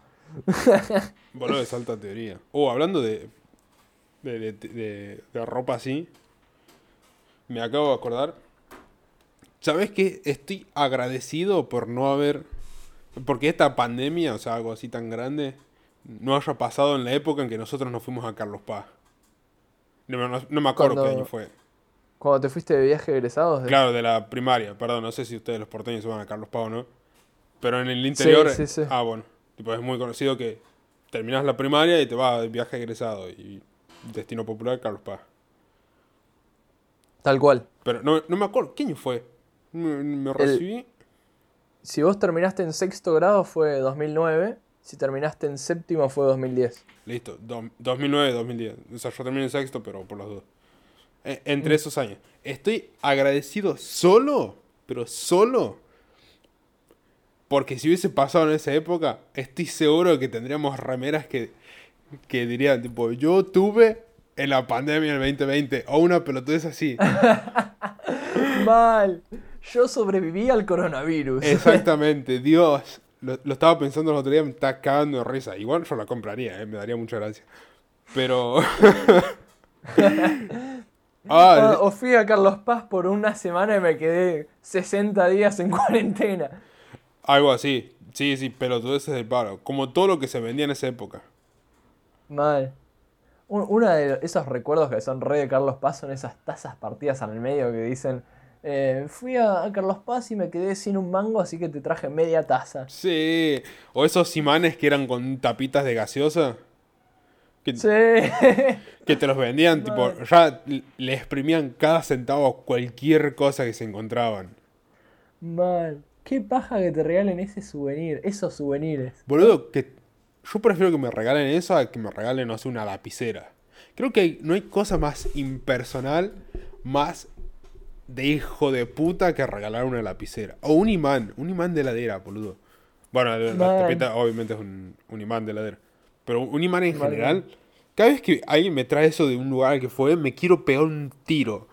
Boludo de salta teoría. Oh, hablando de de, de, de, ropa así, me acabo de acordar. ¿Sabes qué? Estoy agradecido por no haber. Porque esta pandemia, o sea, algo así tan grande, no haya pasado en la época en que nosotros nos fuimos a Carlos Paz. No, me acuerdo qué año fue. ¿Cuando te fuiste de viaje egresados? Claro, de la primaria. Perdón, no sé si ustedes los porteños se van a Carlos Paz o no. Pero en el interior. Sí, sí, sí. Ah, bueno. Tipo, es muy conocido que terminas la primaria y te vas de viaje egresado. Y destino popular, Carlos Paz. Tal cual. Pero no, me acuerdo. ¿Qué año fue? Me, recibí. Si vos terminaste en sexto grado fue 2009. Si terminaste en séptimo fue 2010. Listo, 2009-2010. O sea, yo terminé en sexto, pero por las dos. E, entre mm. esos años. Estoy agradecido solo, pero solo. Porque si hubiese pasado en esa época, estoy seguro que tendríamos remeras que, que dirían, tipo, yo tuve en la pandemia del 2020. O una pelotudez así. Mal. Yo sobreviví al coronavirus. Exactamente, Dios. Lo, estaba pensando el otro día, me está cagando de risa. Igual yo la compraría, eh, me daría mucha gracia. Pero. Ah, o fui a Carlos Paz por una semana y me quedé 60 días en cuarentena. Algo así. Sí, sí, pero todo ese es el paro. Como todo lo que se vendía en esa época. Mal. Uno de esos recuerdos que son re de Carlos Paz son esas tazas partidas al medio que dicen. Eh, fui a, Carlos Paz y me quedé sin un mango, así que te traje media taza. Sí. O esos imanes que eran con tapitas de gaseosa. Que, que te los vendían, tipo, ya le exprimían cada centavo cualquier cosa que se encontraban. Mal. Qué paja que te regalen ese souvenir, esos souvenirs. Boludo, que yo prefiero que me regalen eso a que me regalen, no sé, una lapicera. Creo que no hay cosa más impersonal, más de hijo de puta que regalar una lapicera. O un imán, un imán de heladera, boludo. Bueno, la tapita obviamente es un, un imán de heladera. Pero un imán en general, cada vez que alguien me trae eso de un lugar al que fue, me quiero pegar un tiro.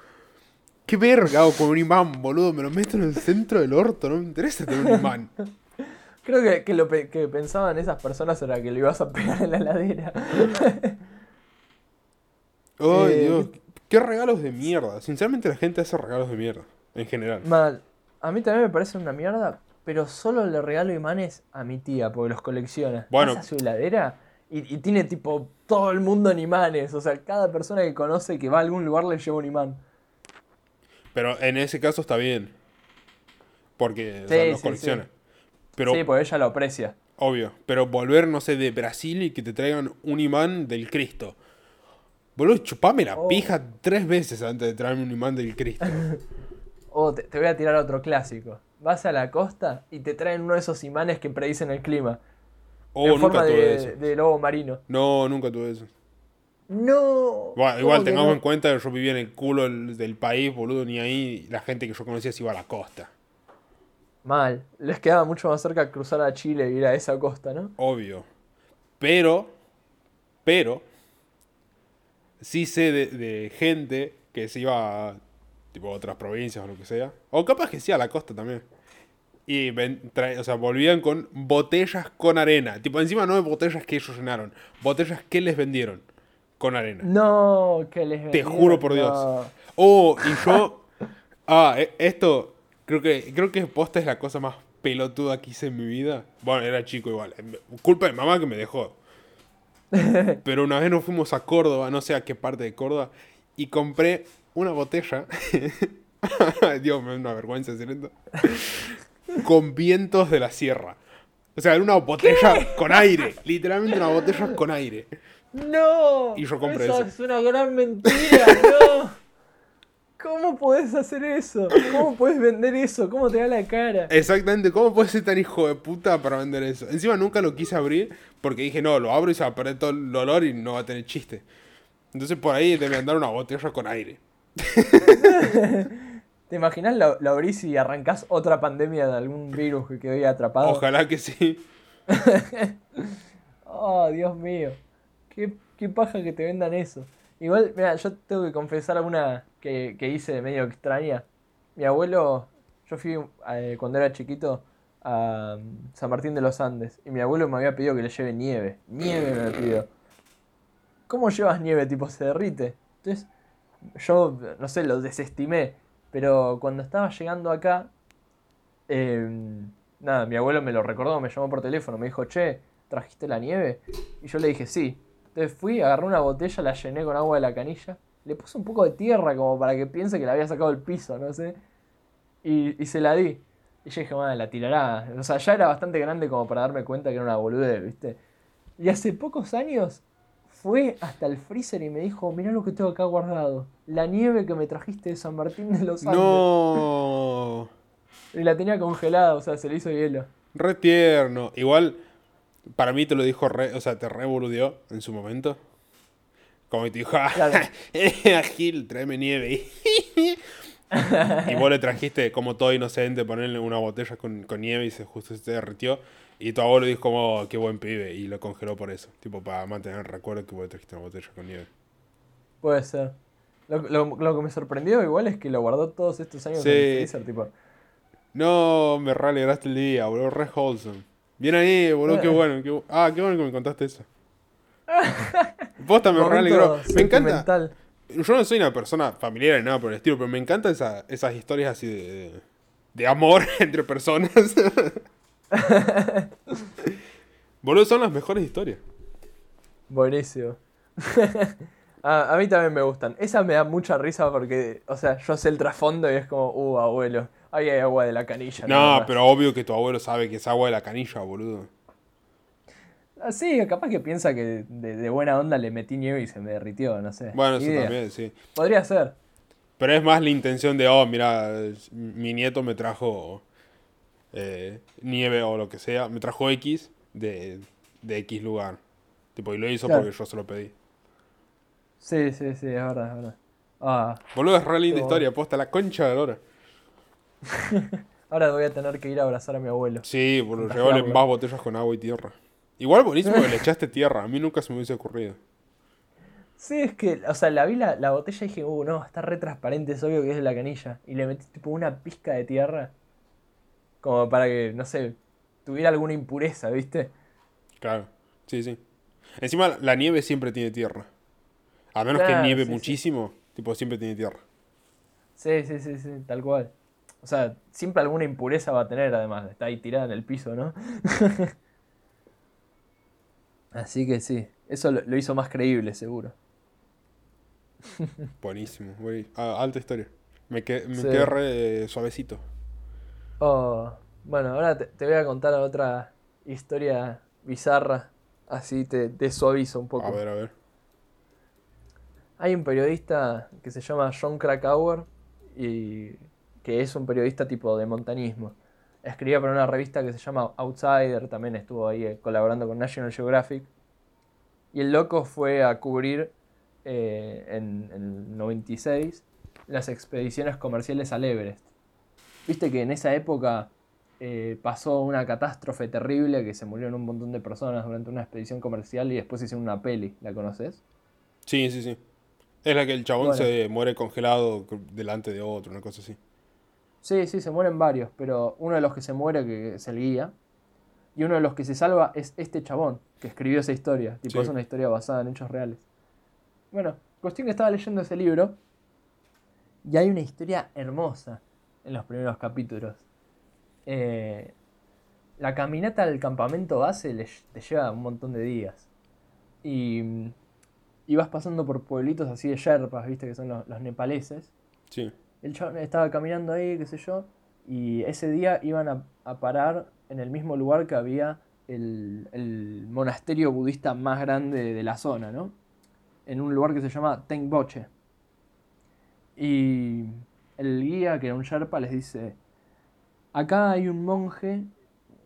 ¿Qué verga hago con un imán, boludo? Me lo meto en el centro del orto, no me interesa tener un imán. Creo que, que lo que pensaban esas personas era que lo ibas a pegar en la heladera. Ay, eh, Dios. Qué regalos de mierda. Sinceramente la gente hace regalos de mierda, en general. Mal. A mí también me parece una mierda, pero solo le regalo imanes a mi tía, porque los colecciona. Bueno. a su heladera y, tiene tipo todo el mundo en imanes. O sea, cada persona que conoce que va a algún lugar le lleva un imán. Pero en ese caso está bien. Porque sí, los colecciona. Sí. Pero, sí, porque ella lo aprecia. Obvio. Pero volver, no sé, de Brasil y que te traigan un imán del Cristo. Boludo, chupame la oh. pija tres veces antes de traerme un imán del Cristo. oh, te, te voy a tirar otro clásico. Vas a la costa y te traen uno de esos imanes que predicen el clima. Oh, en forma de, lobo marino. No, nunca tuve eso. No. igual tengamos en cuenta que yo vivía en el culo del, país, boludo, ni ahí la gente que yo conocía se iba a la costa. Mal. Les quedaba mucho más cerca cruzar a Chile y ir a esa costa, ¿no? Obvio. Pero, pero, sí sé de, gente que se iba a tipo, otras provincias o lo que sea. O capaz que sí a la costa también. Y o sea, volvían con botellas con arena. Tipo, encima no de botellas que ellos llenaron, botellas que les vendieron con arena. No, que les. Te juro por Dios. Oh, y yo. ah, e, esto. Creo que, creo que posta es la cosa más pelotuda que hice en mi vida. Bueno, era chico igual. Culpa de mamá que me dejó. Pero una vez nos fuimos a Córdoba, no sé a qué parte de Córdoba, y compré una botella. Dios, me da una vergüenza decir esto. con vientos de la sierra. O sea, era una botella con aire. Literalmente una botella con aire. No. Y yo compré eso. Es una gran mentira, no. ¿Cómo podés hacer eso? ¿Cómo puedes vender eso? ¿Cómo te da la cara? Exactamente, ¿cómo puedes ser tan hijo de puta para vender eso? Encima nunca lo quise abrir porque dije, no, lo abro y se va a perder todo el olor y no va a tener chiste. Entonces por ahí te voy a dar una botella con aire. ¿Te imaginas lo, abrís y arrancás otra pandemia de algún virus que quedó ahí atrapado? Ojalá que sí. oh, Dios mío. Qué, qué paja que te vendan eso. Igual, mira, yo tengo que confesar alguna que, que hice medio extraña. Mi abuelo, yo fui eh, cuando era chiquito a mm, San Martín de los Andes y mi abuelo me había pedido que le lleve nieve. Nieve me pidió. ¿Cómo llevas nieve? Tipo, se derrite. Entonces, yo, no sé, lo desestimé. Pero cuando estaba llegando acá, em, nada, mi abuelo me lo recordó, me llamó por teléfono, me dijo, che, ¿trajiste la nieve? Y yo le dije, sí. Entonces fui, agarré una botella, la llené con agua de la canilla, le puse un poco de tierra como para que piense que la había sacado del piso, no sé. Y, y se la di. Y yo dije, madre, la tirará. O sea, ya era bastante grande como para darme cuenta que era una boludez, ¿viste? Y hace pocos años fue hasta el freezer y me dijo, mirá lo que tengo acá guardado. La nieve que me trajiste de San Martín de los Andes. No. Y la tenía congelada, o sea, se le hizo hielo. Re tierno. Igual, para mí te lo dijo re, o sea, te revoludió en su momento. Como que te dijo, ah, Gil, tráeme nieve. y vos le trajiste como todo inocente ponerle una botella con, con nieve y se justo se derritió. Y tu abuelo dijo como, oh, qué buen pibe, y lo congeló por eso. Tipo, para mantener el recuerdo que vos le trajiste una botella con nieve. Puede ser. Lo, lo, que me sorprendió igual es que lo guardó todos estos años en el freezer, tipo. No, me re alegraste el día, boludo, re wholesome. Bien ahí, boludo, qué bueno. Qué, ah, qué bueno que me contaste eso. Posta me alegró. Me encanta. Yo no soy una persona familiar ni nada por el estilo, pero me encantan esa, esas historias así de, de, amor entre personas. boludo, son las mejores historias. Buenísimo. a, a, mí también me gustan. Esa me da mucha risa porque, o sea, yo sé el trasfondo y es como, uh, abuelo. Ahí hay agua de la canilla. No, pero obvio que tu abuelo sabe que es agua de la canilla, boludo. Ah, sí, capaz que piensa que de, buena onda le metí nieve y se me derritió, no sé. Bueno, eso también, sí. Podría ser. Pero es más la intención de, oh, mira, mi nieto me trajo eh, nieve o lo que sea, me trajo X de, de X lugar. Tipo, y lo hizo porque yo se lo pedí. Sí, sí, sí, es verdad, es verdad. Ah, Boludo, es re linda historia, posta la concha de la hora. Ahora voy a tener que ir a abrazar a mi abuelo. Sí, por en más botellas con agua y tierra. Igual buenísimo que le echaste tierra, a mí nunca se me hubiese ocurrido. Sí, es que, o sea, la vi la, la botella y dije, uh, no, está re transparente, es obvio que es de la canilla. Y le metí tipo una pizca de tierra. Como para que, no sé, tuviera alguna impureza, ¿viste? Claro, sí, sí. Encima la nieve siempre tiene tierra. A menos que nieve muchísimo, tipo siempre tiene tierra. Sí, sí, sí, sí, tal cual. O sea, siempre alguna impureza va a tener, además. Está ahí tirada en el piso, ¿no? Así que sí, eso lo, hizo más creíble, seguro. Buenísimo, ah, alta historia. Me, quedé, me re suavecito. Oh, bueno, ahora te, voy a contar otra historia bizarra. Así te, te suavizo un poco. A ver, a ver. Hay un periodista que se llama John Krakauer y que es un periodista tipo de montañismo. Escribía para una revista que se llama Outsider, también estuvo ahí eh, colaborando con National Geographic. Y el loco fue a cubrir eh, en, el 96 las expediciones comerciales al Everest. Viste que en esa época eh, pasó una catástrofe terrible que se murieron un montón de personas durante una expedición comercial y después hicieron una peli. ¿La conoces? Sí, sí, sí. Es la que el chabón se muere congelado delante de otro, una cosa así. Sí, sí, se mueren varios, pero uno de los que se muere, que es el guía, y uno de los que se salva es este chabón que escribió esa historia. Tipo, es una historia basada en hechos reales. Bueno, cuestión que estaba leyendo ese libro y hay una historia hermosa. en los primeros capítulos. Eh, la caminata al campamento base te lleva un montón de días. Y, y, vas pasando por pueblitos así de yerpas, viste, que son los, nepaleses. Sí. El chabón estaba caminando ahí, qué sé yo, y ese día iban a, parar en el mismo lugar que había el, el, monasterio budista más grande de la zona, ¿no? En un lugar que se llama Tengboche. Y el guía, que era un Sherpa, les dice, acá hay un monje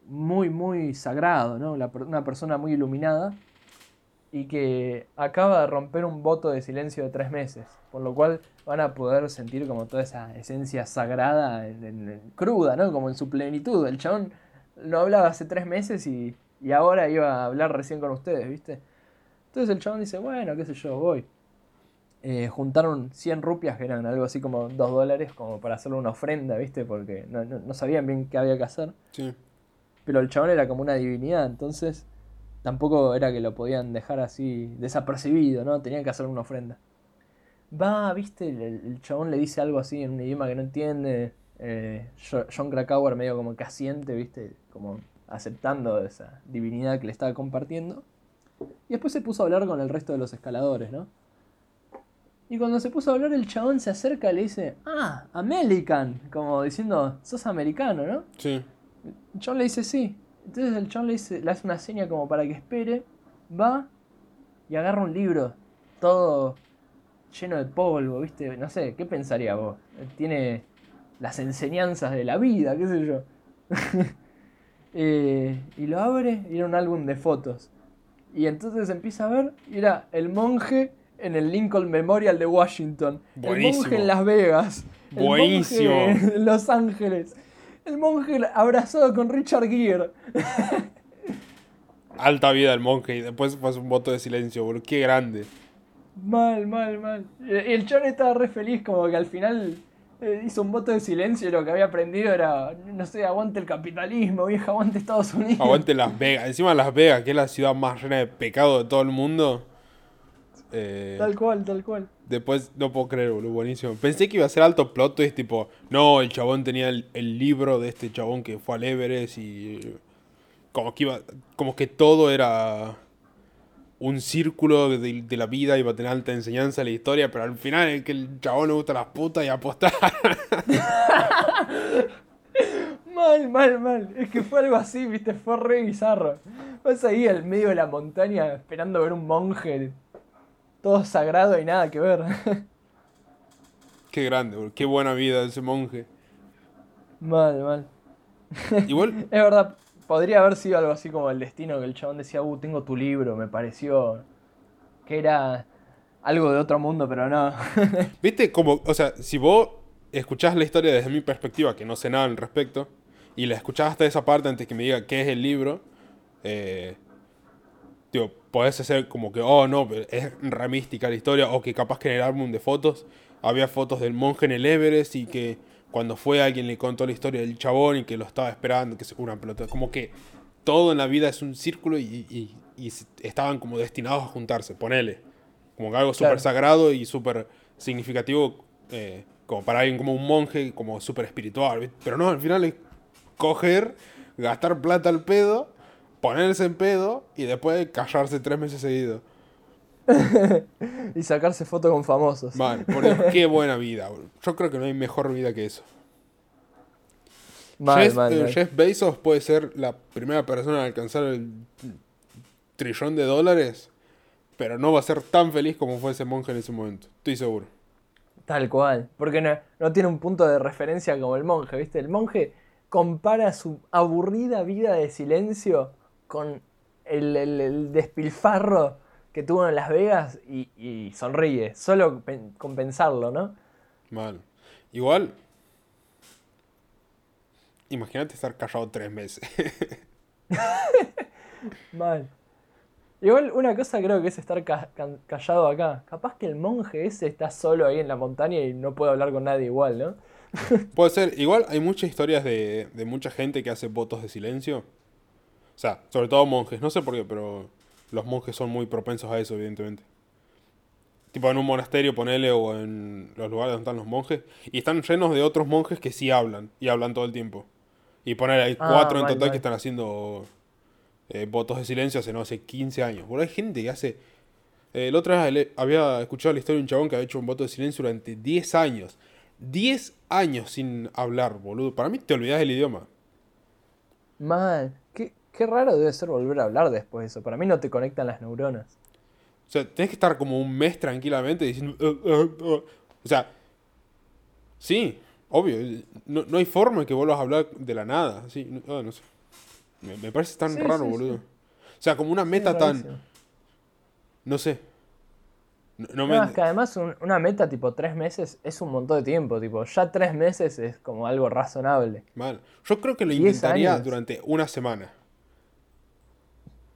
muy, muy sagrado, ¿no? una persona muy iluminada, y que acaba de romper un voto de silencio de tres meses, por lo cual van a poder sentir como toda esa esencia sagrada, en, cruda, ¿no? Como en su plenitud. El chabón no hablaba hace tres meses y, y ahora iba a hablar recién con ustedes, ¿viste? Entonces el chabón dice, bueno, qué sé yo, voy. Eh, juntaron 100 rupias, que eran algo así como 2 dólares, como para hacerle una ofrenda, ¿viste? Porque no, sabían bien qué había que hacer. Sí. Pero el chabón era como una divinidad, entonces tampoco era que lo podían dejar así desapercibido, ¿no? Tenían que hacer una ofrenda. Va, ¿viste? El, chabón le dice algo así en un idioma que no entiende. Eh, John Krakauer medio como que asiente, ¿viste? Como aceptando esa divinidad que le estaba compartiendo. Y después se puso a hablar con el resto de los escaladores, ¿no? Y cuando se puso a hablar, el chabón se acerca y le dice, ah, American, como diciendo, sos americano, ¿no? Sí. El chabón le dice, sí. Entonces el chabón le, dice, le hace una seña como para que espere, va y agarra un libro, todo lleno de polvo, ¿viste? No sé, ¿qué pensaría vos? Tiene las enseñanzas de la vida, qué sé yo. Eh, y lo abre y era un álbum de fotos. Y entonces empieza a ver y era el monje en el Lincoln Memorial de Washington. El monje en Las Vegas. Buenísimo. El monje en Los Ángeles. El monje abrazado con Richard Gere. Alta vida el monje y después fue un voto de silencio, boludo. Qué grande. Mal, mal, mal. El chon estaba re feliz, como que al final eh, hizo un voto de silencio y lo que había aprendido era, no sé, aguante el capitalismo, vieja, aguante Estados Unidos. Aguante Las Vegas. Encima Las Vegas, que es la ciudad más llena de pecado de todo el mundo. Eh, tal cual, tal cual. Después, no puedo creer, boludo, buenísimo. Pensé que iba a ser alto plot twist, tipo, no, el chabón tenía el, libro de este chabón que fue al Everest y. Como que iba. Como que todo era. Un círculo de, la vida, iba a tener alta enseñanza en la historia, pero al final es que el chabón le gusta las putas y apostar. mal, mal, mal. Es que fue algo así, viste, fue re bizarro. Vas ahí al medio de la montaña esperando ver un monje todo sagrado y nada que ver. Qué grande, qué buena vida ese monje. Mal, mal. Igual. es verdad, podría haber sido algo así como el destino que el chabón decía, uh, tengo tu libro, me pareció que era algo de otro mundo, pero no. Viste, como, o sea, si vos escuchás la historia desde mi perspectiva, que no sé nada al respecto, y la escuchás hasta esa parte antes que me diga qué es el libro, eh, Tío, podés hacer como que, oh no, es ramística la historia, o que capaz que en el álbum de fotos había fotos del monje en el Everest y que cuando fue alguien le contó la historia del chabón y que lo estaba esperando, que se una pelota. Como que todo en la vida es un círculo y, estaban como destinados a juntarse, ponele. Como que algo súper sagrado y súper significativo, eh, como para alguien como un monje, como súper espiritual. Pero no, al final es coger, gastar plata al pedo ponerse en pedo y después callarse tres meses seguidos. y sacarse fotos con famosos. Vale, porque qué buena vida. Yo creo que no hay mejor vida que eso. Jeff, eh, Jeff, Bezos puede ser la primera persona en alcanzar el trillón de dólares, pero no va a ser tan feliz como fue ese monje en ese momento. Estoy seguro. Tal cual, porque no, no tiene un punto de referencia como el monje, ¿viste? El monje compara su aburrida vida de silencio con el, despilfarro que tuvo en Las Vegas y, sonríe, solo con pensarlo, ¿no? Mal. Igual, imagínate estar callado tres meses. Mal. Igual una cosa creo que es estar callado acá. Capaz que el monje ese está solo ahí en la montaña y no puede hablar con nadie igual, ¿no? Puede ser. Igual hay muchas historias de, de mucha gente que hace votos de silencio o sea, sobre todo monjes. No sé por qué, pero los monjes son muy propensos a eso, evidentemente. tipo en un monasterio, ponele, o en los lugares donde están los monjes, y están llenos de otros monjes que sí hablan, y hablan todo el tiempo. Y poner hay ah, cuatro en total que están haciendo eh, votos de silencio hace, no sé, 15 años. Bueno, hay gente que hace... Eh, el otro día había escuchado la historia de un chabón que había hecho un voto de silencio durante 10 años. 10 años sin hablar, boludo. Para mí te olvidas del idioma. Mal. Qué, raro debe ser volver a hablar después de eso. Para mí no te conectan las neuronas. O sea, tenés que estar como un mes tranquilamente diciendo... Uh, uh, uh". O sea, sí, obvio. No, no, hay forma que vuelvas a hablar de la nada. Sí, no, sé. Me, parece tan raro, boludo. O sea, como una meta tan... No sé. No, me... es que además una meta tipo tres meses es un montón de tiempo. Tipo, ya tres meses es como algo razonable. Mal. Yo creo que lo intentaría durante una semana.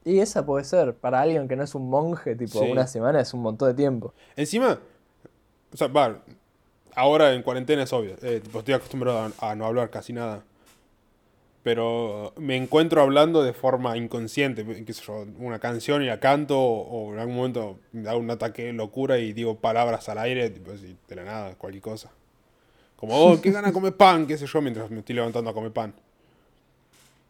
Y esa puede ser, para alguien que no es un monje, tipo una semana es un montón de tiempo. Encima, o sea, va, ahora en cuarentena es obvio, eh, estoy acostumbrado a, no hablar casi nada. Pero me encuentro hablando de forma inconsciente, qué sé yo, una canción y la canto, o en algún momento me da un ataque de locura y digo palabras al aire, tipo así, de la nada, cualquier cosa. Como, oh, qué gana comer pan, qué sé yo, mientras me estoy levantando a comer pan.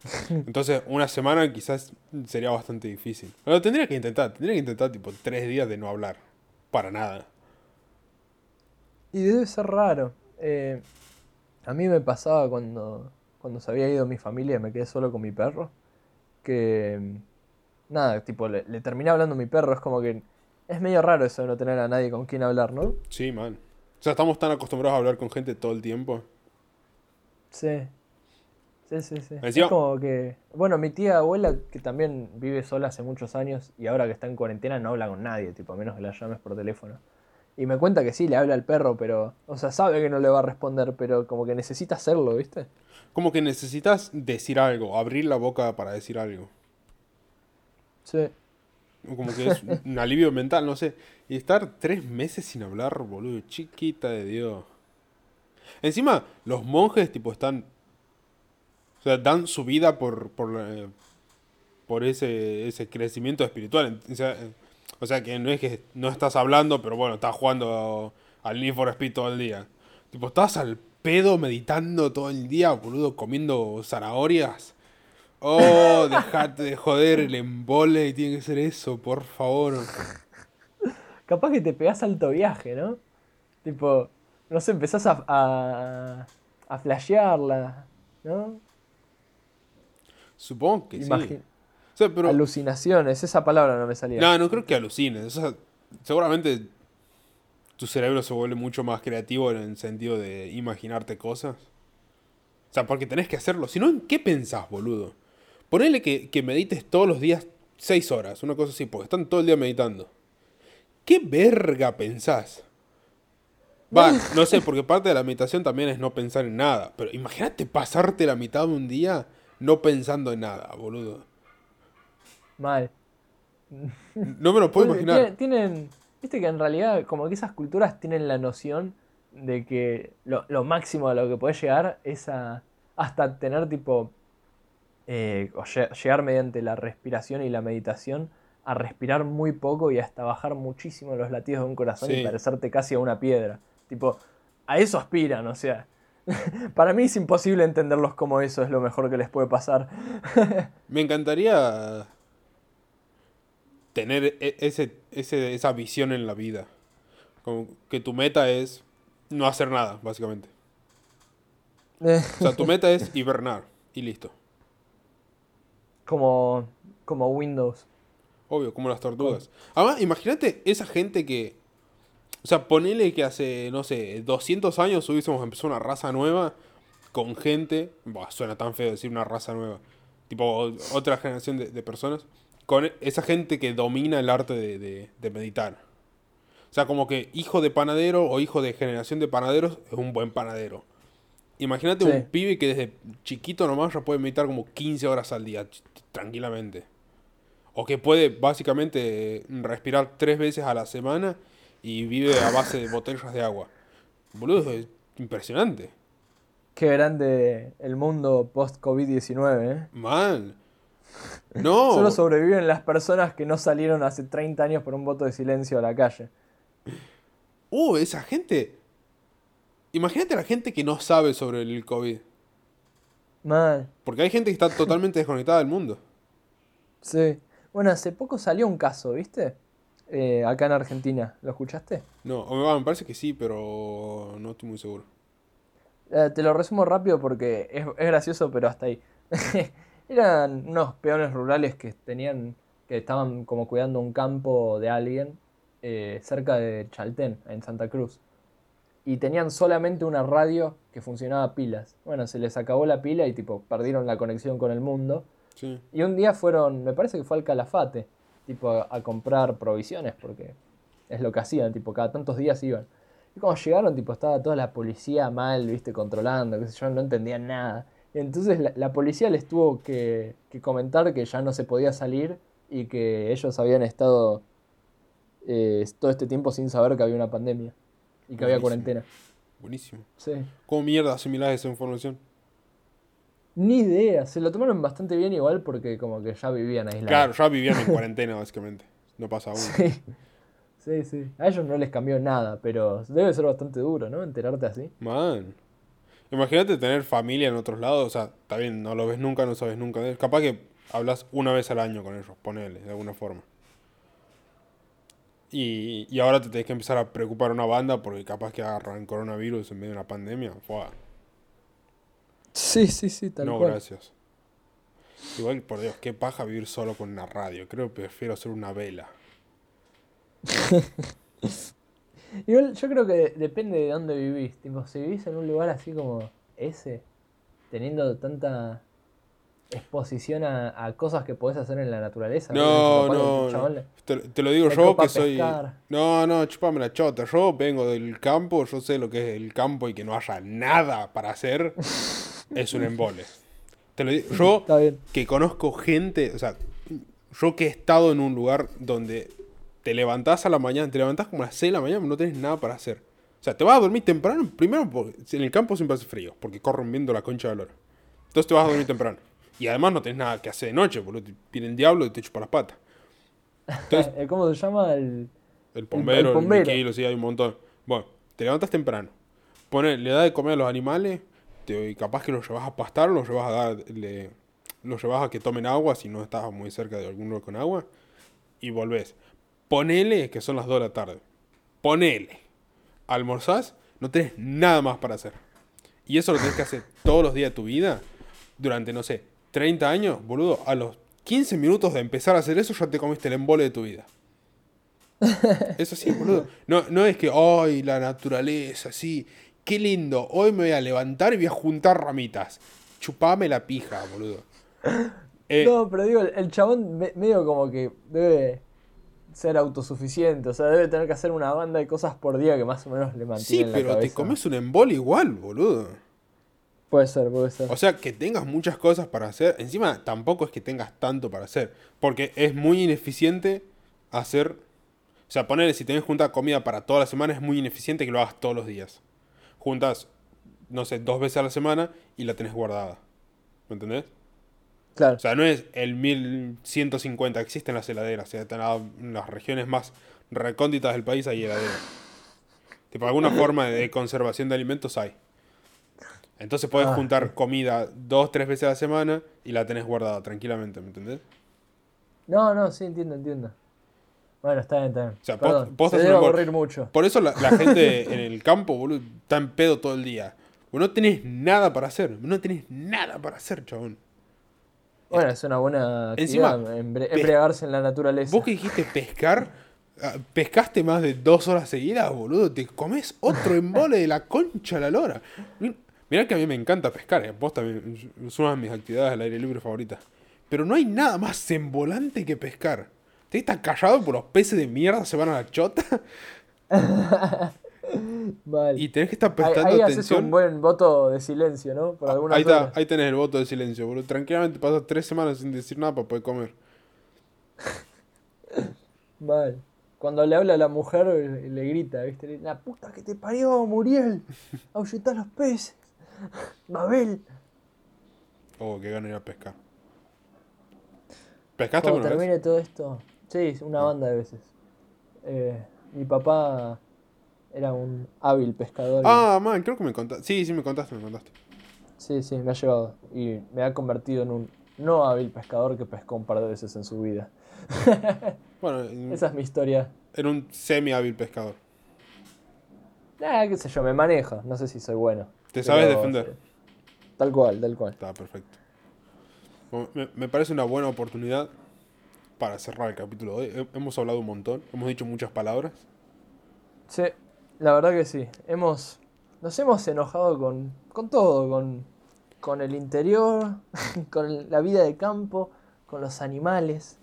Entonces, una semana quizás sería bastante difícil. Pero tendría que intentar, tendría que intentar tipo tres días de no hablar. Para nada. Y debe ser raro. Eh, a mí me pasaba cuando, cuando se había ido mi familia y me quedé solo con mi perro. Que. Nada, tipo, le, le terminé hablando a mi perro. Es como que. Es medio raro eso de no tener a nadie con quien hablar, ¿no? Sí, man. O sea, estamos tan acostumbrados a hablar con gente todo el tiempo. Sí. Sí, sí, sí. Es como que. Bueno, mi tía abuela, que también vive sola hace muchos años y ahora que está en cuarentena no habla con nadie, tipo, a menos que la llames por teléfono. Y me cuenta que sí, le habla al perro, pero. O sea, sabe que no le va a responder, pero como que necesita hacerlo, ¿viste? Como que necesitas decir algo, abrir la boca para decir algo. Sí. Como que es un alivio mental, no sé. Y estar tres meses sin hablar, boludo, chiquita de Dios. Encima, los monjes, tipo, están o sea, dan su vida por, por, eh, por ese, ese crecimiento espiritual. O sea, que no es que no estás hablando, pero bueno, estás jugando al Need for Speed todo el día. Tipo, estás al pedo meditando todo el día, boludo, comiendo zanahorias. Oh, dejate de joder el embole y tiene que ser eso, por favor. Capaz que te pegas alto viaje, ¿no? Tipo, no sé, empezás a, a, a flashearla, ¿no? Supongo que sí. Alucinaciones, esa palabra no me salía. No, no creo que alucines. seguramente tu cerebro se vuelve mucho más creativo en el sentido de imaginarte cosas. O sea, porque tenés que hacerlo. Si no, ¿en qué pensás, boludo? Ponele que, que medites todos los días seis horas, una cosa así, porque están todo el día meditando. ¿Qué verga pensás? Va, no sé, porque parte de la meditación también es no pensar en nada. Pero imagínate pasarte la mitad de un día no pensando en nada, boludo. Mal. No me lo puedo imaginar. Tienen, viste que en realidad como que esas culturas tienen la noción de que lo, máximo a lo que puedes llegar es a hasta tener tipo, eh, o llegar mediante la respiración y la meditación a respirar muy poco y hasta bajar muchísimo los latidos de un corazón y parecerte casi a una piedra. Tipo, a eso aspiran, o sea, Para mí es imposible entenderlos como eso es lo mejor que les puede pasar. Me encantaría tener e, ese, esa visión en la vida. Como que tu meta es no hacer nada, básicamente. o sea, tu meta es hibernar y listo. Como, como Windows. Obvio, como las tortugas. Además, imagínate esa gente que o sea, ponele que hace, no sé, 200 años hubiésemos empezado una raza nueva con gente. Buah, suena tan feo decir una raza nueva. Tipo, otra generación de, personas. Con esa gente que domina el arte de, meditar. O sea, como que hijo de panadero o hijo de generación de panaderos es un buen panadero. Imagínate un pibe que desde chiquito nomás ya puede meditar como 15 horas al día, tranquilamente. O que puede básicamente respirar tres veces a la semana y vive a base de botellas de agua. Boludo, es impresionante. Qué grande el mundo post-COVID-19, ¿eh? Mal. No. Solo sobreviven las personas que no salieron hace 30 años por un voto de silencio a la calle. uh, esa gente. Imagínate la gente que no sabe sobre el COVID. Mal. Porque hay gente que está totalmente desconectada del mundo. Sí. Bueno, hace poco salió un caso, ¿viste? Eh, acá en Argentina. ¿Lo escuchaste? No, me parece que sí, pero no estoy muy seguro. Eh, te lo resumo rápido porque es, es gracioso, pero hasta ahí. Eran unos peones rurales que tenían, que estaban como cuidando un campo de alguien eh, cerca de Chaltén, en Santa Cruz. Y tenían solamente una radio que funcionaba a pilas. Bueno, se les acabó la pila y tipo perdieron la conexión con el mundo. Y un día fueron, me parece que fue al Calafate, tipo a, comprar provisiones, porque es lo que hacían, tipo cada tantos días iban. Y cuando llegaron, tipo estaba toda la policía mal, viste, controlando, qué sé yo, no entendían nada. Entonces la, policía les tuvo que, comentar que ya no se podía salir y que ellos habían estado eh, todo este tiempo sin saber que había una pandemia y que había cuarentena. Buenísimo. Sí. ¿Cómo mierda asimilas esa información? Ni idea, se lo tomaron bastante bien igual porque como que ya vivían aislados. Claro, ya vivían en cuarentena básicamente. No pasa aún. Sí. Sí, sí. A ellos no les cambió nada, pero debe ser bastante duro, ¿no? Enterarte así. Man. Imagínate tener familia en otros lados, o sea, está bien, no lo ves nunca, no sabes nunca Capaz que hablas una vez al año con ellos, ponele, de alguna forma. Y, y ahora te tenés que empezar a preocupar una banda porque capaz que agarran coronavirus en medio de una pandemia. Fua. Sí, sí, sí, tal no, gracias. Igual, por Dios, qué paja vivir solo con una radio. Creo que prefiero hacer una vela. Igual yo creo que depende de dónde vivís. Tipo, si vivís en un lugar así como ese, teniendo tanta exposición a, cosas que podés hacer en la naturaleza. No, no, Te, lo digo yo que soy... No, no, chupame la chota. Yo vengo del campo, yo sé lo que es el campo y que no haya nada para hacer. es un embole. Te lo digo, yo que conozco gente, o sea, yo que he estado en un lugar donde te levantás a la mañana, te levantás como a las 6 de la mañana, no tenés nada para hacer. O sea, te vas a dormir temprano, primero porque en el campo siempre hace frío, porque corren viendo la concha de lora. Entonces te vas a dormir temprano. Y además no tenés nada que hacer de noche, porque viene el diablo y te chupa las patas. ¿Cómo se llama? El, el pombero, el, el sí, hay un montón. Bueno, te levantas temprano. Pone, le das de comer a los animales, te, capaz que los llevas a pastar, los llevas a darle, los llevas a que tomen agua si no estás muy cerca de algún lugar con agua, y volvés. Ponele que son las 2 de la tarde. Ponele. Almorzás, no tenés nada más para hacer. Y eso lo tenés que hacer todos los días de tu vida, durante, no sé, 30 años, boludo. A los 15 minutos de empezar a hacer eso, ya te comiste el embole de tu vida. Eso sí, boludo. No, no es que, ay, la naturaleza, sí. Qué lindo. Hoy me voy a levantar y voy a juntar ramitas. Chupame la pija, boludo. Eh, no, pero digo, el chabón medio como que debe ser autosuficiente, o sea, debe tener que hacer una banda de cosas por día que más o menos le mantiene. Sí, pero te comes un embole igual, boludo. Puede ser, puede ser. O sea, que tengas muchas cosas para hacer. Encima, tampoco es que tengas tanto para hacer. Porque es muy ineficiente hacer. O sea, ponerle si tenés junta comida para toda la semana, es muy ineficiente que lo hagas todos los días. Juntas, no sé, dos veces a la semana y la tenés guardada. ¿Me entendés? Claro. O sea, no es el 1150, existen las heladeras. O sea, en las regiones más recónditas del país hay heladeras. Tipo, alguna forma de conservación de alimentos hay. Entonces puedes ah. juntar comida dos, tres veces a la semana y la tenés guardada tranquilamente, ¿me entendés? No, no, sí, entiendo, entiendo. Bueno, está bien, está bien. O sea, Perdón, mucho. Por eso la, gente en el campo, boludo, está en pedo todo el día. no tenés nada para hacer. No tenés nada para hacer, chabón. Bueno, es una buena actividad, embriagarse en la naturaleza. Vos que dijiste pescar, ah, pescaste más de dos horas seguidas, boludo. Te comes otro embole de la concha a la lora. Mirá que a mí me encanta pescar, eh. vos también, es una de mis actividades al aire libre favoritas. Pero no hay nada más embolante que pescar. Te estás callado por los peces de mierda se van a la chota. Y tenés que estar prestando ahí, ahí haces un buen voto de silencio, ¿no? Por ahí, está, ahí tenés el voto de silencio, boludo. Tranquilamente pasas tres semanas sin decir nada para poder comer. Vale. Cuando le habla a la mujer, le grita, ¿viste? La puta que te parió, Muriel. Ahuyentar los peces. Mabel. Oh, qué gana ir a pescar. ¿Pescaste Cuando termine todo esto. Sí, una banda de veces. Eh, mi papá Era un hábil pescador. Ah, man, creo que me contaste. Sí, sí, me contaste, me contaste. Sí, sí, me ha llevado. Y me ha convertido en un no hábil pescador que pescó un par de veces en su vida. bueno, esa es mi historia. Era un semi hábil pescador. Ah, qué sé yo, me manejo. No sé si soy bueno. ¿Te sabes defender? Tal cual, tal cual. Está perfecto. me, parece una buena oportunidad para cerrar el capítulo de hoy. Hemos hablado un montón, hemos dicho muchas palabras. Sí, la verdad que sí. Hemos, nos hemos enojado con, con todo, con, con el interior, con la vida de campo, con los animales.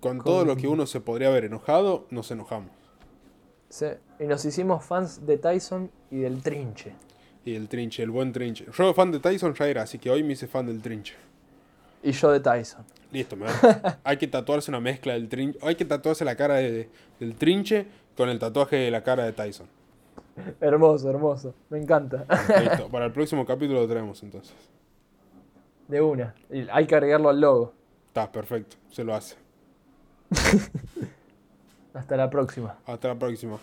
Con, todo lo que uno se podría haber enojado, nos enojamos. Sí, y nos hicimos fans de Tyson y del trinche. Y del trinche, el buen trinche. Yo fan de Tyson ya era, así que hoy me hice fan del trinche. Y yo de Tyson. Listo, me hay que tatuarse una mezcla del trinche. Hay que tatuarse la cara del trinche con el tatuaje de la cara de Tyson. Hermoso, hermoso. Me encanta. Listo. Para el próximo capítulo lo traemos entonces. De una. Hay que agregarlo al logo. Está, perfecto. Se lo hace. Hasta la próxima. Hasta la próxima.